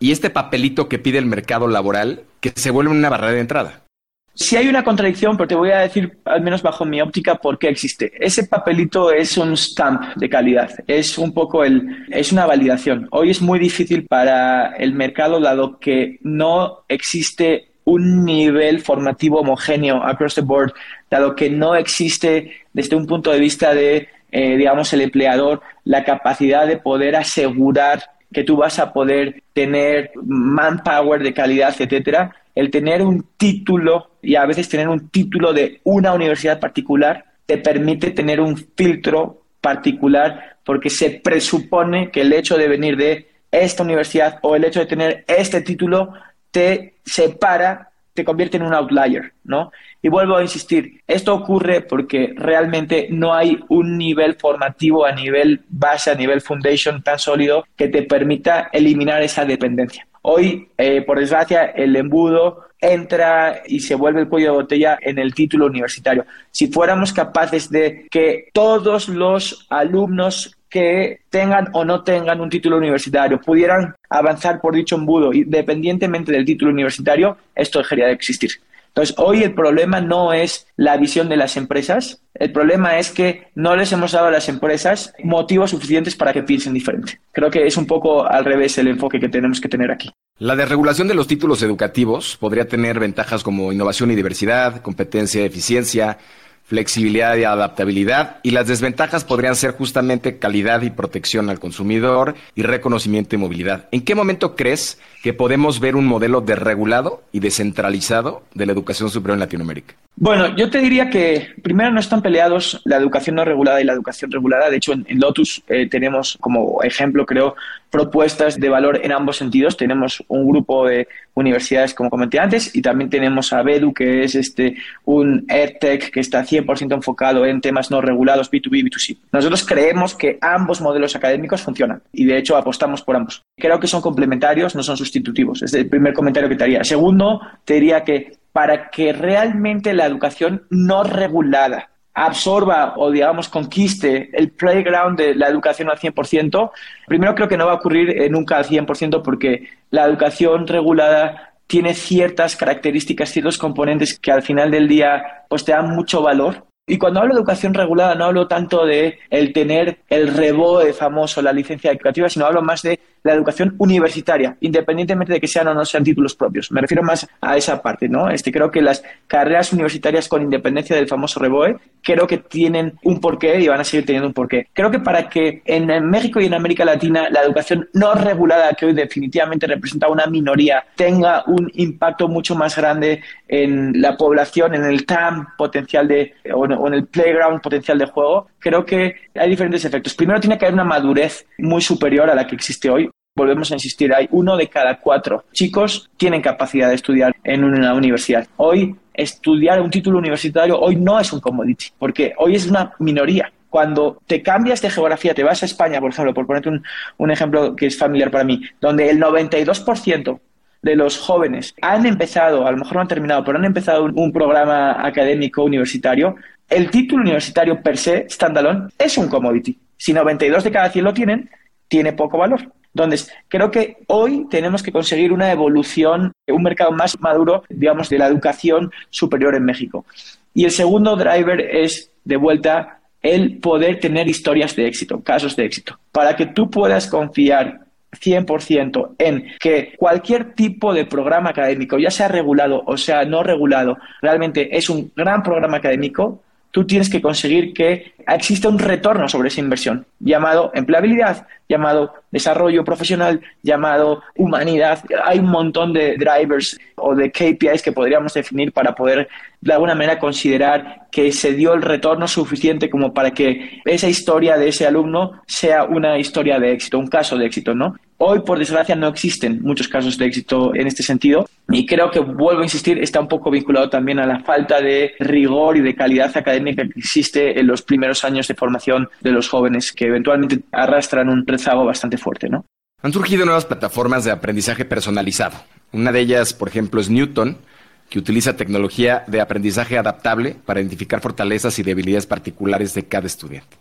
y este papelito que pide el mercado laboral que se vuelve una barrera de entrada. Sí hay una contradicción, pero te voy a decir, al menos bajo mi óptica, por qué existe. Ese papelito es un stamp de calidad, es un poco el, es una validación. Hoy es muy difícil para el mercado, dado que no existe un nivel formativo homogéneo across the board, dado que no existe desde un punto de vista de, eh, digamos, el empleador, la capacidad de poder asegurar que tú vas a poder tener manpower de calidad, etcétera el tener un título y a veces tener un título de una universidad particular te permite tener un filtro particular porque se presupone que el hecho de venir de esta universidad o el hecho de tener este título te separa, te convierte en un outlier, ¿no? Y vuelvo a insistir, esto ocurre porque realmente no hay un nivel formativo a nivel base, a nivel foundation tan sólido que te permita eliminar esa dependencia. Hoy, eh, por desgracia, el embudo entra y se vuelve el cuello de botella en el título universitario. Si fuéramos capaces de que todos los alumnos que tengan o no tengan un título universitario pudieran avanzar por dicho embudo independientemente del título universitario, esto dejaría de existir. Entonces, hoy el problema no es la visión de las empresas, el problema es que no les hemos dado a las empresas motivos suficientes para que piensen diferente. Creo que es un poco al revés el enfoque que tenemos que tener aquí. La desregulación de los títulos educativos podría tener ventajas como innovación y diversidad, competencia y eficiencia, flexibilidad y adaptabilidad, y las desventajas podrían ser justamente calidad y protección al consumidor y reconocimiento y movilidad. ¿En qué momento crees que podemos ver un modelo desregulado y descentralizado de la educación superior en Latinoamérica? Bueno, yo te diría que primero no están peleados la educación no regulada y la educación regulada. De hecho, en, Lotus eh, tenemos como ejemplo, creo, propuestas de valor en ambos sentidos. Tenemos un grupo de universidades, como comenté antes, y también tenemos a Bedu, que es este un EdTech que está 100% enfocado en temas no regulados, B2B, B2C. Nosotros creemos que ambos modelos académicos funcionan y, de hecho, apostamos por ambos. Creo que son complementarios, no son Es el primer comentario que te haría. Segundo, te diría que para que realmente la educación no regulada absorba o, digamos, conquiste el playground de la educación al 100%, primero creo que no va a ocurrir nunca al 100% porque la educación regulada tiene ciertas características, ciertos componentes que al final del día pues te dan mucho valor y cuando hablo de educación regulada no hablo tanto de el tener el reboe famoso, la licencia educativa, sino hablo más de la educación universitaria, independientemente de que sean o no sean títulos propios. Me refiero más a esa parte, ¿no? Este, creo que las carreras universitarias con independencia del famoso REBOE, creo que tienen un porqué y van a seguir teniendo un porqué. Creo que para que en México y en América Latina la educación no regulada, que hoy definitivamente representa una minoría, tenga un impacto mucho más grande en la población, en el TAM potencial de, o en el playground potencial de juego, creo que hay diferentes efectos. Primero tiene que haber una madurez muy superior a la que existe hoy volvemos a insistir, hay uno de cada cuatro chicos tienen capacidad de estudiar en una universidad. Hoy estudiar un título universitario hoy no es un commodity, porque hoy es una minoría. Cuando te cambias de geografía, te vas a España, por ejemplo, por ponerte un, un ejemplo que es familiar para mí, donde el 92% de los jóvenes han empezado, a lo mejor no han terminado, pero han empezado un, programa académico universitario, el título universitario per se, standalone, es un commodity. Si 92 de cada 100 lo tienen, tiene poco valor. Entonces, creo que hoy tenemos que conseguir una evolución, un mercado más maduro, digamos, de la educación superior en México. Y el segundo driver es, de vuelta, el poder tener historias de éxito, casos de éxito. Para que tú puedas confiar 100% en que cualquier tipo de programa académico, ya sea regulado o sea no regulado, realmente es un gran programa académico, tú tienes que conseguir que exista un retorno sobre esa inversión, llamado empleabilidad, llamado desarrollo profesional, llamado humanidad. Hay un montón de drivers o de KPIs que podríamos definir para poder de alguna manera considerar que se dio el retorno suficiente como para que esa historia de ese alumno sea una historia de éxito, un caso de éxito, ¿no? Hoy, por desgracia, no existen muchos casos de éxito en este sentido y creo que, vuelvo a insistir, está un poco vinculado también a la falta de rigor y de calidad académica que existe en los primeros años de formación de los jóvenes que eventualmente arrastran un rezago bastante fuerte, ¿no? Han surgido nuevas plataformas de aprendizaje personalizado. Una de ellas, por ejemplo, es Newton, que utiliza tecnología de aprendizaje adaptable para identificar fortalezas y debilidades particulares de cada estudiante.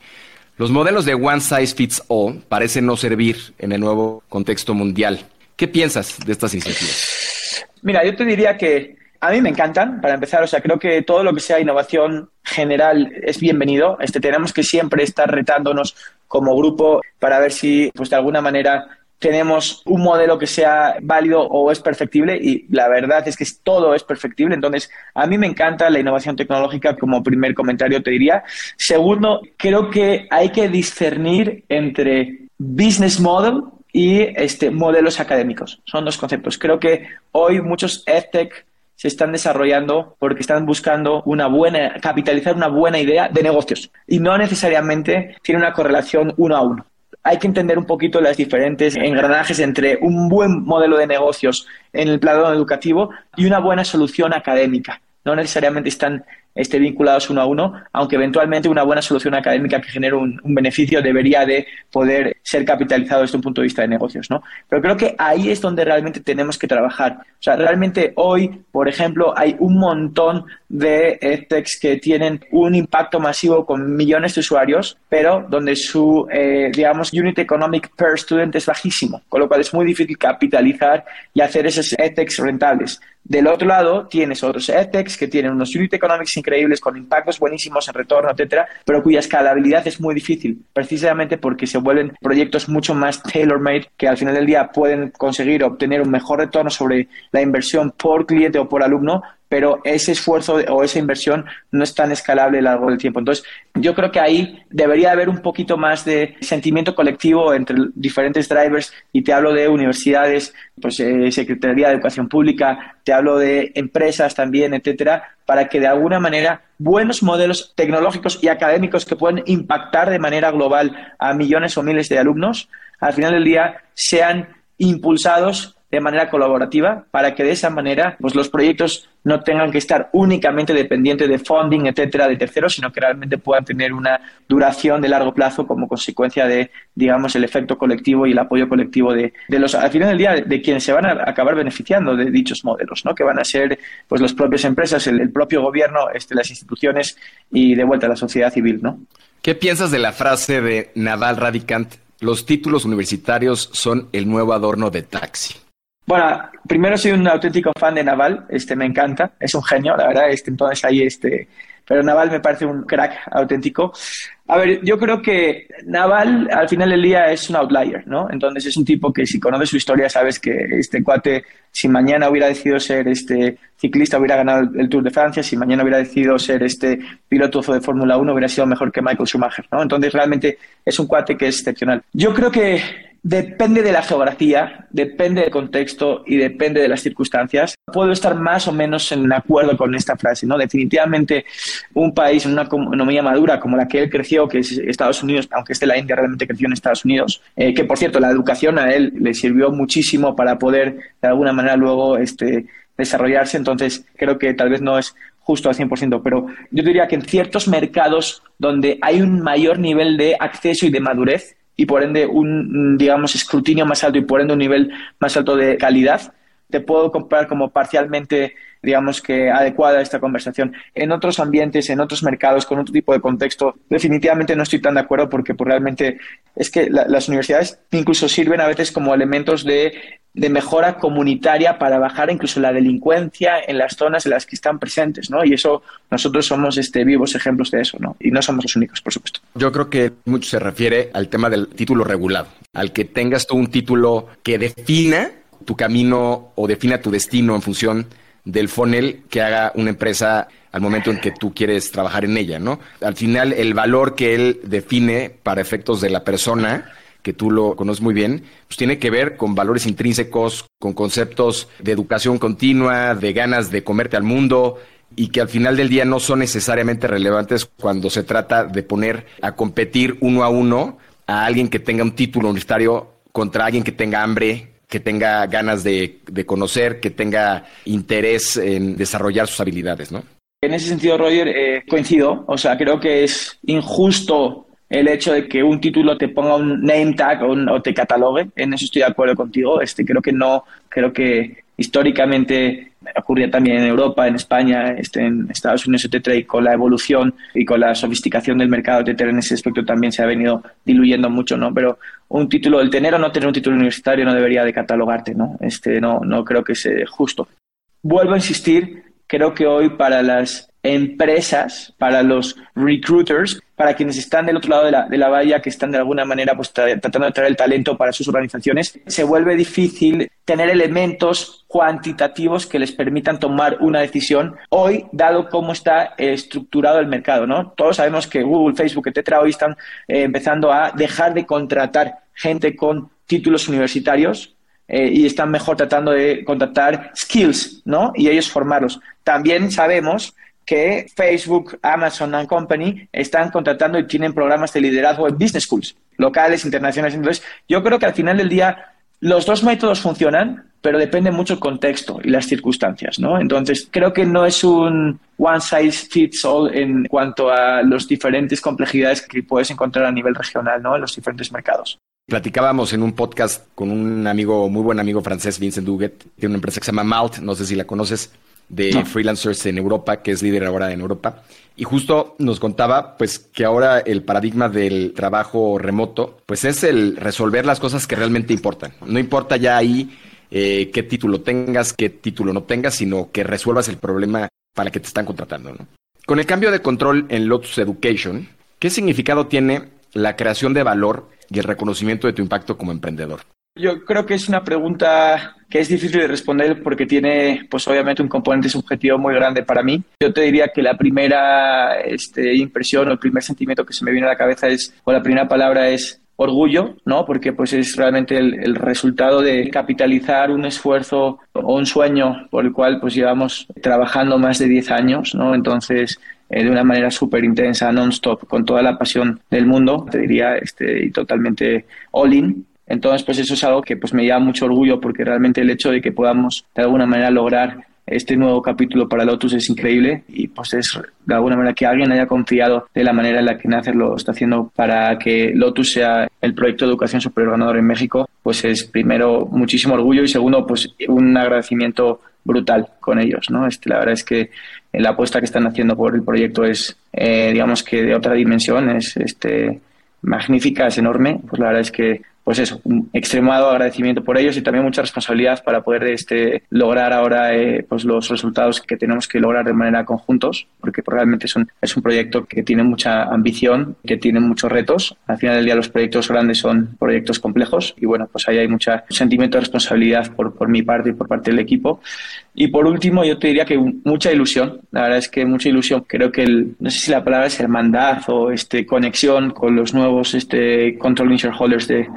Los modelos de One Size Fits All parecen no servir en el nuevo contexto mundial. ¿Qué piensas de estas iniciativas? Mira, yo te diría que a mí me encantan, para empezar, o sea, creo que todo lo que sea innovación general es bienvenido. Este, tenemos que siempre estar retándonos como grupo para ver si, pues de alguna manera, tenemos un modelo que sea válido o es perfectible y la verdad es que todo es perfectible. Entonces, a mí me encanta la innovación tecnológica como primer comentario te diría. Segundo, creo que hay que discernir entre business model y este, modelos académicos. Son dos conceptos. Creo que hoy muchos EdTech se están desarrollando porque están buscando una buena, capitalizar una buena idea de negocios y no necesariamente tiene una correlación uno a uno hay que entender un poquito las diferentes engranajes entre un buen modelo de negocios en el plano educativo y una buena solución académica. No necesariamente están esté vinculados uno a uno, aunque eventualmente una buena solución académica que genere un, beneficio debería de poder ser capitalizado desde un punto de vista de negocios, ¿no? Pero creo que ahí es donde realmente tenemos que trabajar. O sea, realmente hoy, por ejemplo, hay un montón de edtechs que tienen un impacto masivo con millones de usuarios, pero donde su, eh, digamos, unit economic per student es bajísimo, con lo cual es muy difícil capitalizar y hacer esos edtechs rentables. Del otro lado, tienes otros edtechs que tienen unos unit economics increíbles, con impactos buenísimos en retorno, etcétera, pero cuya escalabilidad es muy difícil, precisamente porque se vuelven proyectos mucho más tailor-made que al final del día pueden conseguir obtener un mejor retorno sobre la inversión por cliente o por alumno, pero ese esfuerzo o esa inversión no es tan escalable a lo largo del tiempo. Entonces, yo creo que ahí debería haber un poquito más de sentimiento colectivo entre diferentes drivers y te hablo de universidades, pues eh, Secretaría de Educación Pública, te hablo de empresas también, etcétera, para que de alguna manera buenos modelos tecnológicos y académicos que pueden impactar de manera global a millones o miles de alumnos, al final del día sean impulsados de manera colaborativa para que de esa manera pues, los proyectos no tengan que estar únicamente dependientes de funding, etcétera, de terceros, sino que realmente puedan tener una duración de largo plazo como consecuencia de, digamos, el efecto colectivo y el apoyo colectivo de, los, al final del día, de, quienes se van a acabar beneficiando de dichos modelos, ¿no? Que van a ser, pues, las propias empresas, el, propio gobierno, este, las instituciones y de vuelta la sociedad civil, ¿no? ¿Qué piensas de la frase de Nadal Radicant? Los títulos universitarios son el nuevo adorno de taxi. Bueno, primero soy un auténtico fan de Naval, este me encanta, es un genio, la verdad, este, entonces ahí este, pero Naval me parece un crack auténtico. A ver, yo creo que Naval al final del día es un outlier, ¿no? Entonces es un tipo que si conoces su historia sabes que este cuate, si mañana hubiera decidido ser este ciclista, hubiera ganado el Tour de Francia, si mañana hubiera decidido ser este piloto de Fórmula 1, hubiera sido mejor que Michael Schumacher, ¿no? Entonces realmente es un cuate que es excepcional. Yo creo que Depende de la geografía, depende del contexto y depende de las circunstancias. Puedo estar más o menos en acuerdo con esta frase, ¿no? Definitivamente un país en una economía madura como la que él creció, que es Estados Unidos, aunque esté la India realmente creció en Estados Unidos, eh, que por cierto la educación a él le sirvió muchísimo para poder de alguna manera luego este, desarrollarse, entonces creo que tal vez no es justo al 100%, pero yo diría que en ciertos mercados donde hay un mayor nivel de acceso y de madurez, y por ende un, digamos, escrutinio más alto y por ende un nivel más alto de calidad, te puedo comprar como parcialmente, digamos que adecuada esta conversación. En otros ambientes, en otros mercados, con otro tipo de contexto, definitivamente no estoy tan de acuerdo porque pues, realmente es que las universidades incluso sirven a veces como elementos de de mejora comunitaria para bajar incluso la delincuencia en las zonas en las que están presentes, ¿no? Y eso nosotros somos este, vivos ejemplos de eso, ¿no? Y no somos los únicos, por supuesto. Yo creo que mucho se refiere al tema del título regulado, al que tengas tú un título que defina tu camino o defina tu destino en función del funnel que haga una empresa al momento en que tú quieres trabajar en ella, ¿no? Al final, el valor que él define para efectos de la persona que tú lo conoces muy bien, pues tiene que ver con valores intrínsecos, con conceptos de educación continua, de ganas de comerte al mundo y que al final del día no son necesariamente relevantes cuando se trata de poner a competir uno a uno a alguien que tenga un título universitario contra alguien que tenga hambre, que tenga ganas de, conocer, que tenga interés en desarrollar sus habilidades, ¿no? En ese sentido, Roger, eh, coincido. O sea, creo que es injusto el hecho de que un título te ponga un name tag o, te catalogue, en eso estoy de acuerdo contigo. Este, creo que no, creo que históricamente ocurría también en Europa, en España, este, en Estados Unidos, etcétera, y con la evolución y con la sofisticación del mercado, etcétera, en ese aspecto también se ha venido diluyendo mucho, ¿no? Pero un título, el tener o no tener un título universitario no debería de catalogarte, ¿no? Este, no, no creo que sea justo. Vuelvo a insistir, creo que hoy para las empresas, para los recruiters, para quienes están del otro lado de la, de la valla, que están de alguna manera pues, tratando de traer el talento para sus organizaciones, se vuelve difícil tener elementos cuantitativos que les permitan tomar una decisión hoy, dado cómo está estructurado el mercado. ¿no? Todos sabemos que Google, Facebook, etcétera, hoy están eh, empezando a dejar de contratar gente con títulos universitarios eh, y están mejor tratando de contratar skills, ¿no? Y ellos formarlos. También sabemos que Facebook, Amazon and Company están contratando y tienen programas de liderazgo en business schools, locales, internacionales. Entonces, yo creo que al final del día los dos métodos funcionan, pero depende mucho el contexto y las circunstancias, ¿no? Entonces, creo que no es un one size fits all en cuanto a las diferentes complejidades que puedes encontrar a nivel regional, ¿no? En los diferentes mercados. Platicábamos en un podcast con un amigo, muy buen amigo francés, Vincent Duguet, tiene una empresa que se llama Malt, no sé si la conoces, de freelancers en Europa, que es líder ahora en Europa. Y justo nos contaba, pues, que ahora el paradigma del trabajo remoto, pues es el resolver las cosas que realmente importan. No importa ya ahí eh, qué título tengas, qué título no tengas, sino que resuelvas el problema para que te están contratando. ¿no? Con el cambio de control en Lotus Education, ¿qué significado tiene la creación de valor y el reconocimiento de tu impacto como emprendedor? Yo creo que es una pregunta que es difícil de responder porque tiene, pues obviamente, un componente subjetivo muy grande para mí. Yo te diría que la primera este, impresión o el primer sentimiento que se me viene a la cabeza es, o la primera palabra es orgullo, ¿no? Porque pues es realmente el, resultado de capitalizar un esfuerzo o un sueño por el cual pues llevamos trabajando más de 10 años, ¿no? Entonces, eh, de una manera súper intensa, non-stop, con toda la pasión del mundo, te diría, este, y totalmente all-in, entonces, pues eso es algo que pues me lleva mucho orgullo porque realmente el hecho de que podamos de alguna manera lograr este nuevo capítulo para Lotus es increíble y pues es de alguna manera que alguien haya confiado de la manera en la que Nacer lo está haciendo para que Lotus sea el proyecto de educación superior ganador en México, pues es primero muchísimo orgullo y segundo pues un agradecimiento brutal con ellos, ¿no? Este, la verdad es que la apuesta que están haciendo por el proyecto es, eh, digamos que de otra dimensión, es este, magnífica, es enorme, pues la verdad es que pues eso, un extremado agradecimiento por ellos y también mucha responsabilidad para poder este, lograr ahora eh, pues los resultados que tenemos que lograr de manera conjuntos, porque realmente es un, es un proyecto que tiene mucha ambición, que tiene muchos retos. Al final del día los proyectos grandes son proyectos complejos y bueno, pues ahí hay mucho sentimiento de responsabilidad por, por mi parte y por parte del equipo. Y por último, yo te diría que mucha ilusión. La verdad es que mucha ilusión. Creo que el, no sé si la palabra es hermandad o este conexión con los nuevos este controlling shareholders de,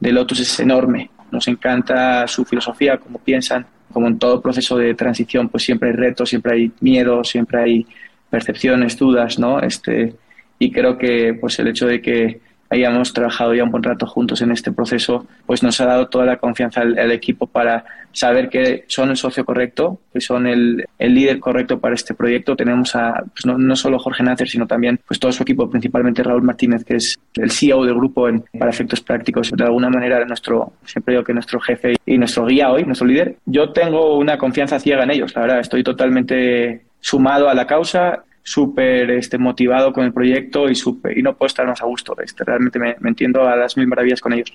de Lotus es enorme. Nos encanta su filosofía, cómo piensan, como en todo proceso de transición, pues siempre hay retos, siempre hay miedo, siempre hay percepciones, dudas, ¿no? Este, y creo que pues el hecho de que hayamos trabajado ya un buen rato juntos en este proceso, pues nos ha dado toda la confianza al, equipo para saber que son el socio correcto, que son el, el líder correcto para este proyecto. Tenemos a, pues no, no, solo Jorge Nácer, sino también pues todo su equipo, principalmente Raúl Martínez, que es el CEO del grupo en, para efectos prácticos. De alguna manera, nuestro, siempre digo que nuestro jefe y nuestro guía hoy, nuestro líder, yo tengo una confianza ciega en ellos, la verdad, estoy totalmente sumado a la causa súper este, motivado con el proyecto y, super, y no puedo estar más a gusto. Este, realmente me, entiendo a las mil maravillas con ellos.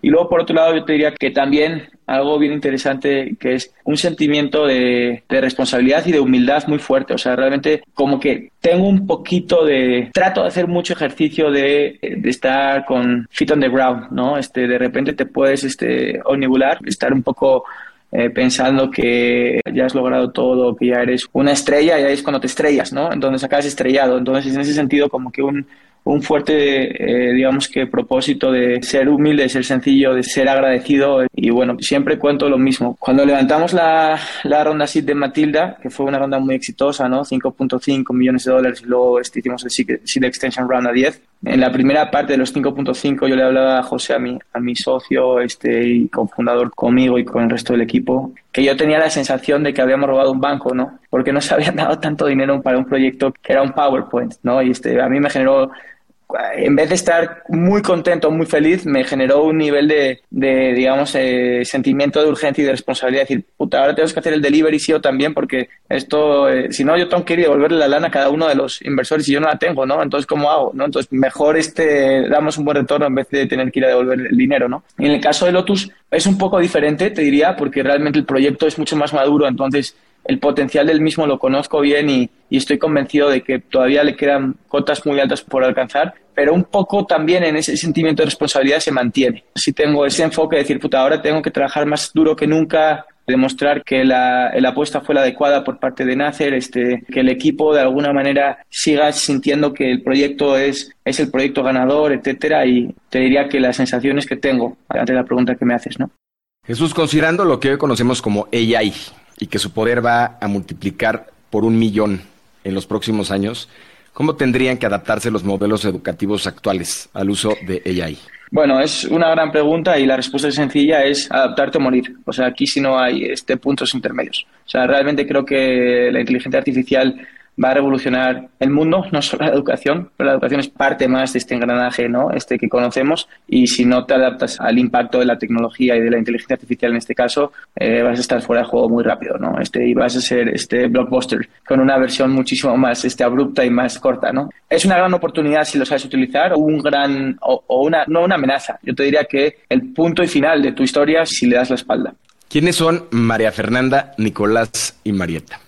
Y luego, por otro lado, yo te diría que también algo bien interesante que es un sentimiento de, de, responsabilidad y de humildad muy fuerte. O sea, realmente como que tengo un poquito de... Trato de hacer mucho ejercicio de, de estar con feet on the ground, ¿no? Este, de repente te puedes este, omnibular, estar un poco eh, pensando que ya has logrado todo, que ya eres una estrella y ahí es cuando te estrellas, ¿no? Entonces acabas estrellado. Entonces, en ese sentido, como que un, un fuerte, eh, digamos que propósito de ser humilde, de ser sencillo, de ser agradecido. Y bueno, siempre cuento lo mismo. Cuando levantamos la, la ronda SID de Matilda, que fue una ronda muy exitosa, ¿no? 5.5 millones de dólares y luego este, hicimos el SID Extension Round a 10. En la primera parte de los 5.5 yo le hablaba a José, a mi, a mi socio este, y cofundador conmigo y con el resto del equipo, que yo tenía la sensación de que habíamos robado un banco, ¿no? Porque no se habían dado tanto dinero para un proyecto que era un PowerPoint, ¿no? Y este, a mí me generó en vez de estar muy contento, muy feliz, me generó un nivel de, de digamos, eh, sentimiento de urgencia y de responsabilidad. decir, puta, ahora tenemos que hacer el delivery sí o también, porque esto, eh, si no, yo tengo que ir y devolverle la lana a cada uno de los inversores y yo no la tengo, ¿no? Entonces, ¿cómo hago? ¿no? Entonces, mejor este, damos un buen retorno en vez de tener que ir a devolver el dinero, ¿no? Y en el caso de Lotus es un poco diferente, te diría, porque realmente el proyecto es mucho más maduro, entonces el potencial del mismo lo conozco bien y, estoy convencido de que todavía le quedan cotas muy altas por alcanzar, pero un poco también en ese sentimiento de responsabilidad se mantiene. Si tengo ese enfoque de decir, puta, ahora tengo que trabajar más duro que nunca, demostrar que la, apuesta fue la adecuada por parte de Nacer, este, que el equipo de alguna manera siga sintiendo que el proyecto es, es el proyecto ganador, etcétera, y te diría que las sensaciones que tengo ante la pregunta que me haces, ¿no? Jesús, considerando lo que hoy conocemos como AI, y que su poder va a multiplicar por un millón en los próximos años, ¿cómo tendrían que adaptarse los modelos educativos actuales al uso de AI? Bueno, es una gran pregunta y la respuesta es sencilla, es adaptarte o morir. O sea, aquí si no hay este puntos intermedios. O sea, realmente creo que la inteligencia artificial va a revolucionar el mundo, no solo la educación, pero la educación es parte más de este engranaje ¿no? este que conocemos y si no te adaptas al impacto de la tecnología y de la inteligencia artificial en este caso, eh, vas a estar fuera de juego muy rápido ¿no? este, y vas a ser este blockbuster con una versión muchísimo más este, abrupta y más corta. ¿no? Es una gran oportunidad si lo sabes utilizar o, un gran, o, una, no una amenaza. Yo te diría que el punto y final de tu historia si le das la espalda. ¿Quiénes son María Fernanda, Nicolás y Marieta?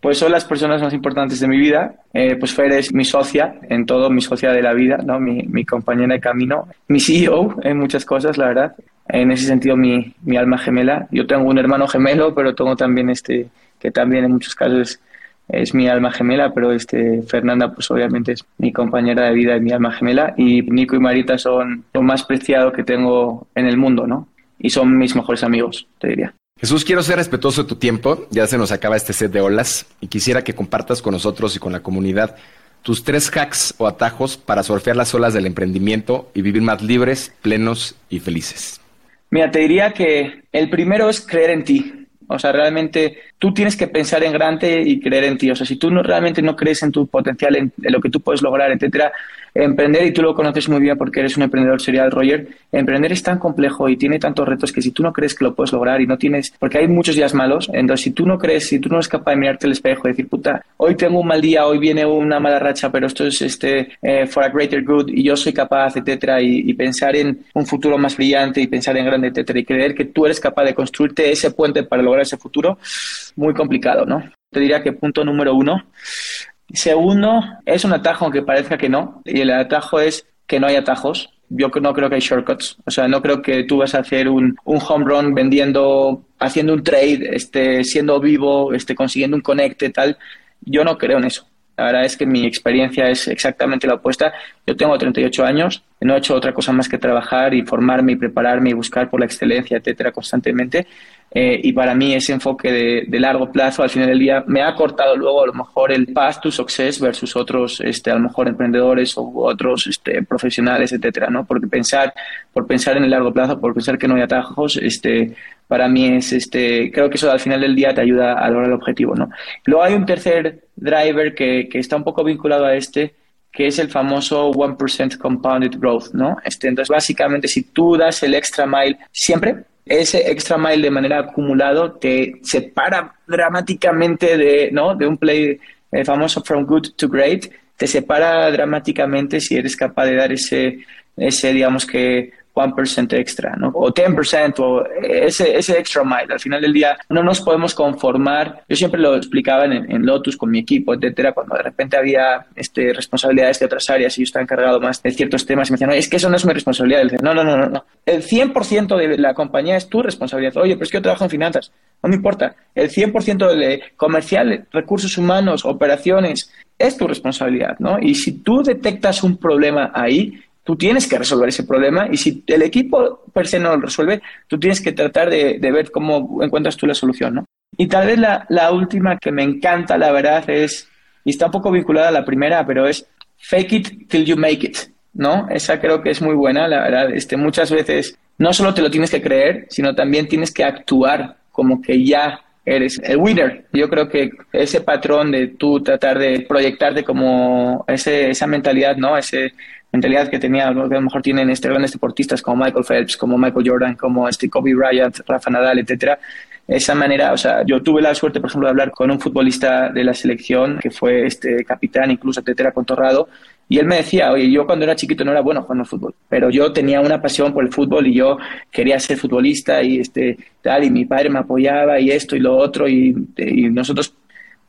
Pues son las personas más importantes de mi vida. Eh, pues Fer es mi socia en todo, mi socia de la vida, ¿no? mi, mi compañera de camino, mi CEO en muchas cosas, la verdad. En ese sentido, mi, mi alma gemela. Yo tengo un hermano gemelo, pero tengo también este, que también en muchos casos es mi alma gemela, pero este Fernanda pues obviamente es mi compañera de vida y mi alma gemela y Nico y Marita son lo más preciado que tengo en el mundo, ¿no? Y son mis mejores amigos, te diría. Jesús, quiero ser respetuoso de tu tiempo. Ya se nos acaba este set de olas y quisiera que compartas con nosotros y con la comunidad tus tres hacks o atajos para surfear las olas del emprendimiento y vivir más libres, plenos y felices. Mira, te diría que el primero es creer en ti. O sea, realmente tú tienes que pensar en grande y creer en ti. O sea, si tú no, realmente no crees en tu potencial, en, lo que tú puedes lograr, etcétera, emprender, y tú lo conoces muy bien porque eres un emprendedor serial, Roger, emprender es tan complejo y tiene tantos retos que si tú no crees que lo puedes lograr y no tienes, porque hay muchos días malos, entonces si tú no crees, si tú no eres capaz de mirarte al espejo y decir, puta, hoy tengo un mal día, hoy viene una mala racha, pero esto es este eh, for a greater good y yo soy capaz, etcétera, y, pensar en un futuro más brillante y pensar en grande, etcétera, y creer que tú eres capaz de construirte ese puente para lograr ese futuro, muy complicado, ¿no? Te diría que punto número uno, Segundo, es un atajo aunque parezca que no, y el atajo es que no hay atajos. Yo no creo que hay shortcuts. O sea, no creo que tú vas a hacer un, home run vendiendo, haciendo un trade, este, siendo vivo, este, consiguiendo un conecte, tal. Yo no creo en eso. La verdad es que mi experiencia es exactamente la opuesta. Yo tengo 38 años, no he hecho otra cosa más que trabajar y formarme y prepararme y buscar por la excelencia, etcétera, constantemente. Eh, y para mí ese enfoque de, largo plazo al final del día me ha cortado luego a lo mejor el path to success versus otros este a lo mejor emprendedores o otros este, profesionales etcétera no porque pensar por pensar en el largo plazo por pensar que no hay atajos este para mí es este creo que eso al final del día te ayuda a lograr el objetivo no luego hay un tercer driver que, que está un poco vinculado a este que es el famoso 1% compounded growth, ¿no? Este, entonces, básicamente, si tú das el extra mile siempre, ese extra mile de manera acumulado te separa dramáticamente de, ¿no? de un play eh, famoso from good to great, te separa dramáticamente si eres capaz de dar ese, ese digamos que 1% extra, ¿no? O 10% o ese, ese extra mile. Al final del día no nos podemos conformar. Yo siempre lo explicaba en, Lotus con mi equipo, etcétera, cuando de repente había este, responsabilidades de otras áreas y yo estaba encargado más de ciertos temas y me decían, no, es que eso no es mi responsabilidad. No, no, no, no, no. El 100% de la compañía es tu responsabilidad. Oye, pero es que yo trabajo en finanzas. No me importa. El 100% de comercial, recursos humanos, operaciones, es tu responsabilidad, ¿no? Y si tú detectas un problema ahí, tú tienes que resolver ese problema y si el equipo per se no lo resuelve, tú tienes que tratar de, ver cómo encuentras tú la solución, ¿no? Y tal vez la, última que me encanta, la verdad, es, y está un poco vinculada a la primera, pero es fake it till you make it, ¿no? Esa creo que es muy buena, la verdad. Este, muchas veces no solo te lo tienes que creer, sino también tienes que actuar como que ya eres el winner. Yo creo que ese patrón de tú tratar de proyectarte como ese, esa mentalidad, ¿no? Ese mentalidad que tenía, que a lo mejor tienen este, grandes deportistas como Michael Phelps, como Michael Jordan, como este Kobe Bryant, Rafa Nadal, etcétera. Esa manera, o sea, yo tuve la suerte, por ejemplo, de hablar con un futbolista de la selección que fue este capitán, incluso etcétera, con Torrado, y él me decía, oye, yo cuando era chiquito no era bueno jugando al fútbol, pero yo tenía una pasión por el fútbol y yo quería ser futbolista y este tal, y mi padre me apoyaba y esto y lo otro, y, y nosotros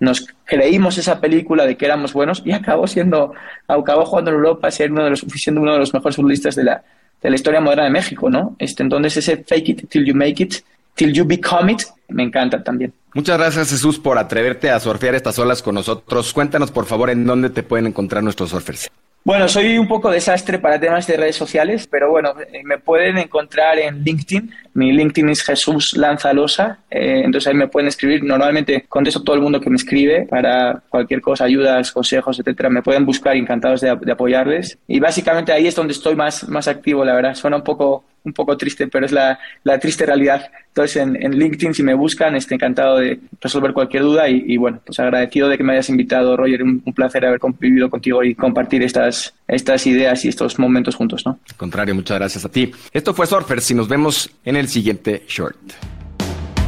nos creímos esa película de que éramos buenos y acabó siendo, acabó jugando en Europa, siendo uno de los, siendo uno de los mejores futbolistas de la, de la historia moderna de México, ¿no? Este, entonces ese fake it till you make it, till you become it, me encanta también. Muchas gracias Jesús por atreverte a surfear estas olas con nosotros. Cuéntanos por favor en dónde te pueden encontrar nuestros surfers. Bueno, soy un poco desastre para temas de redes sociales, pero bueno, eh, me pueden encontrar en LinkedIn. Mi LinkedIn es Jesús Lanzalosa, eh, entonces ahí me pueden escribir. Normalmente contesto todo el mundo que me escribe para cualquier cosa, ayudas, consejos, etcétera. Me pueden buscar, encantados de, de apoyarles. Y básicamente ahí es donde estoy más, más activo, la verdad. Suena un poco un poco triste, pero es la, triste realidad. Entonces, en, LinkedIn, si me buscan, estoy encantado de resolver cualquier duda y, bueno, pues agradecido de que me hayas invitado, Roger. Un, placer haber convivido contigo y compartir estas, estas ideas y estos momentos juntos, ¿no? Al contrario, muchas gracias a ti. Esto fue Surfers y nos vemos en el siguiente short.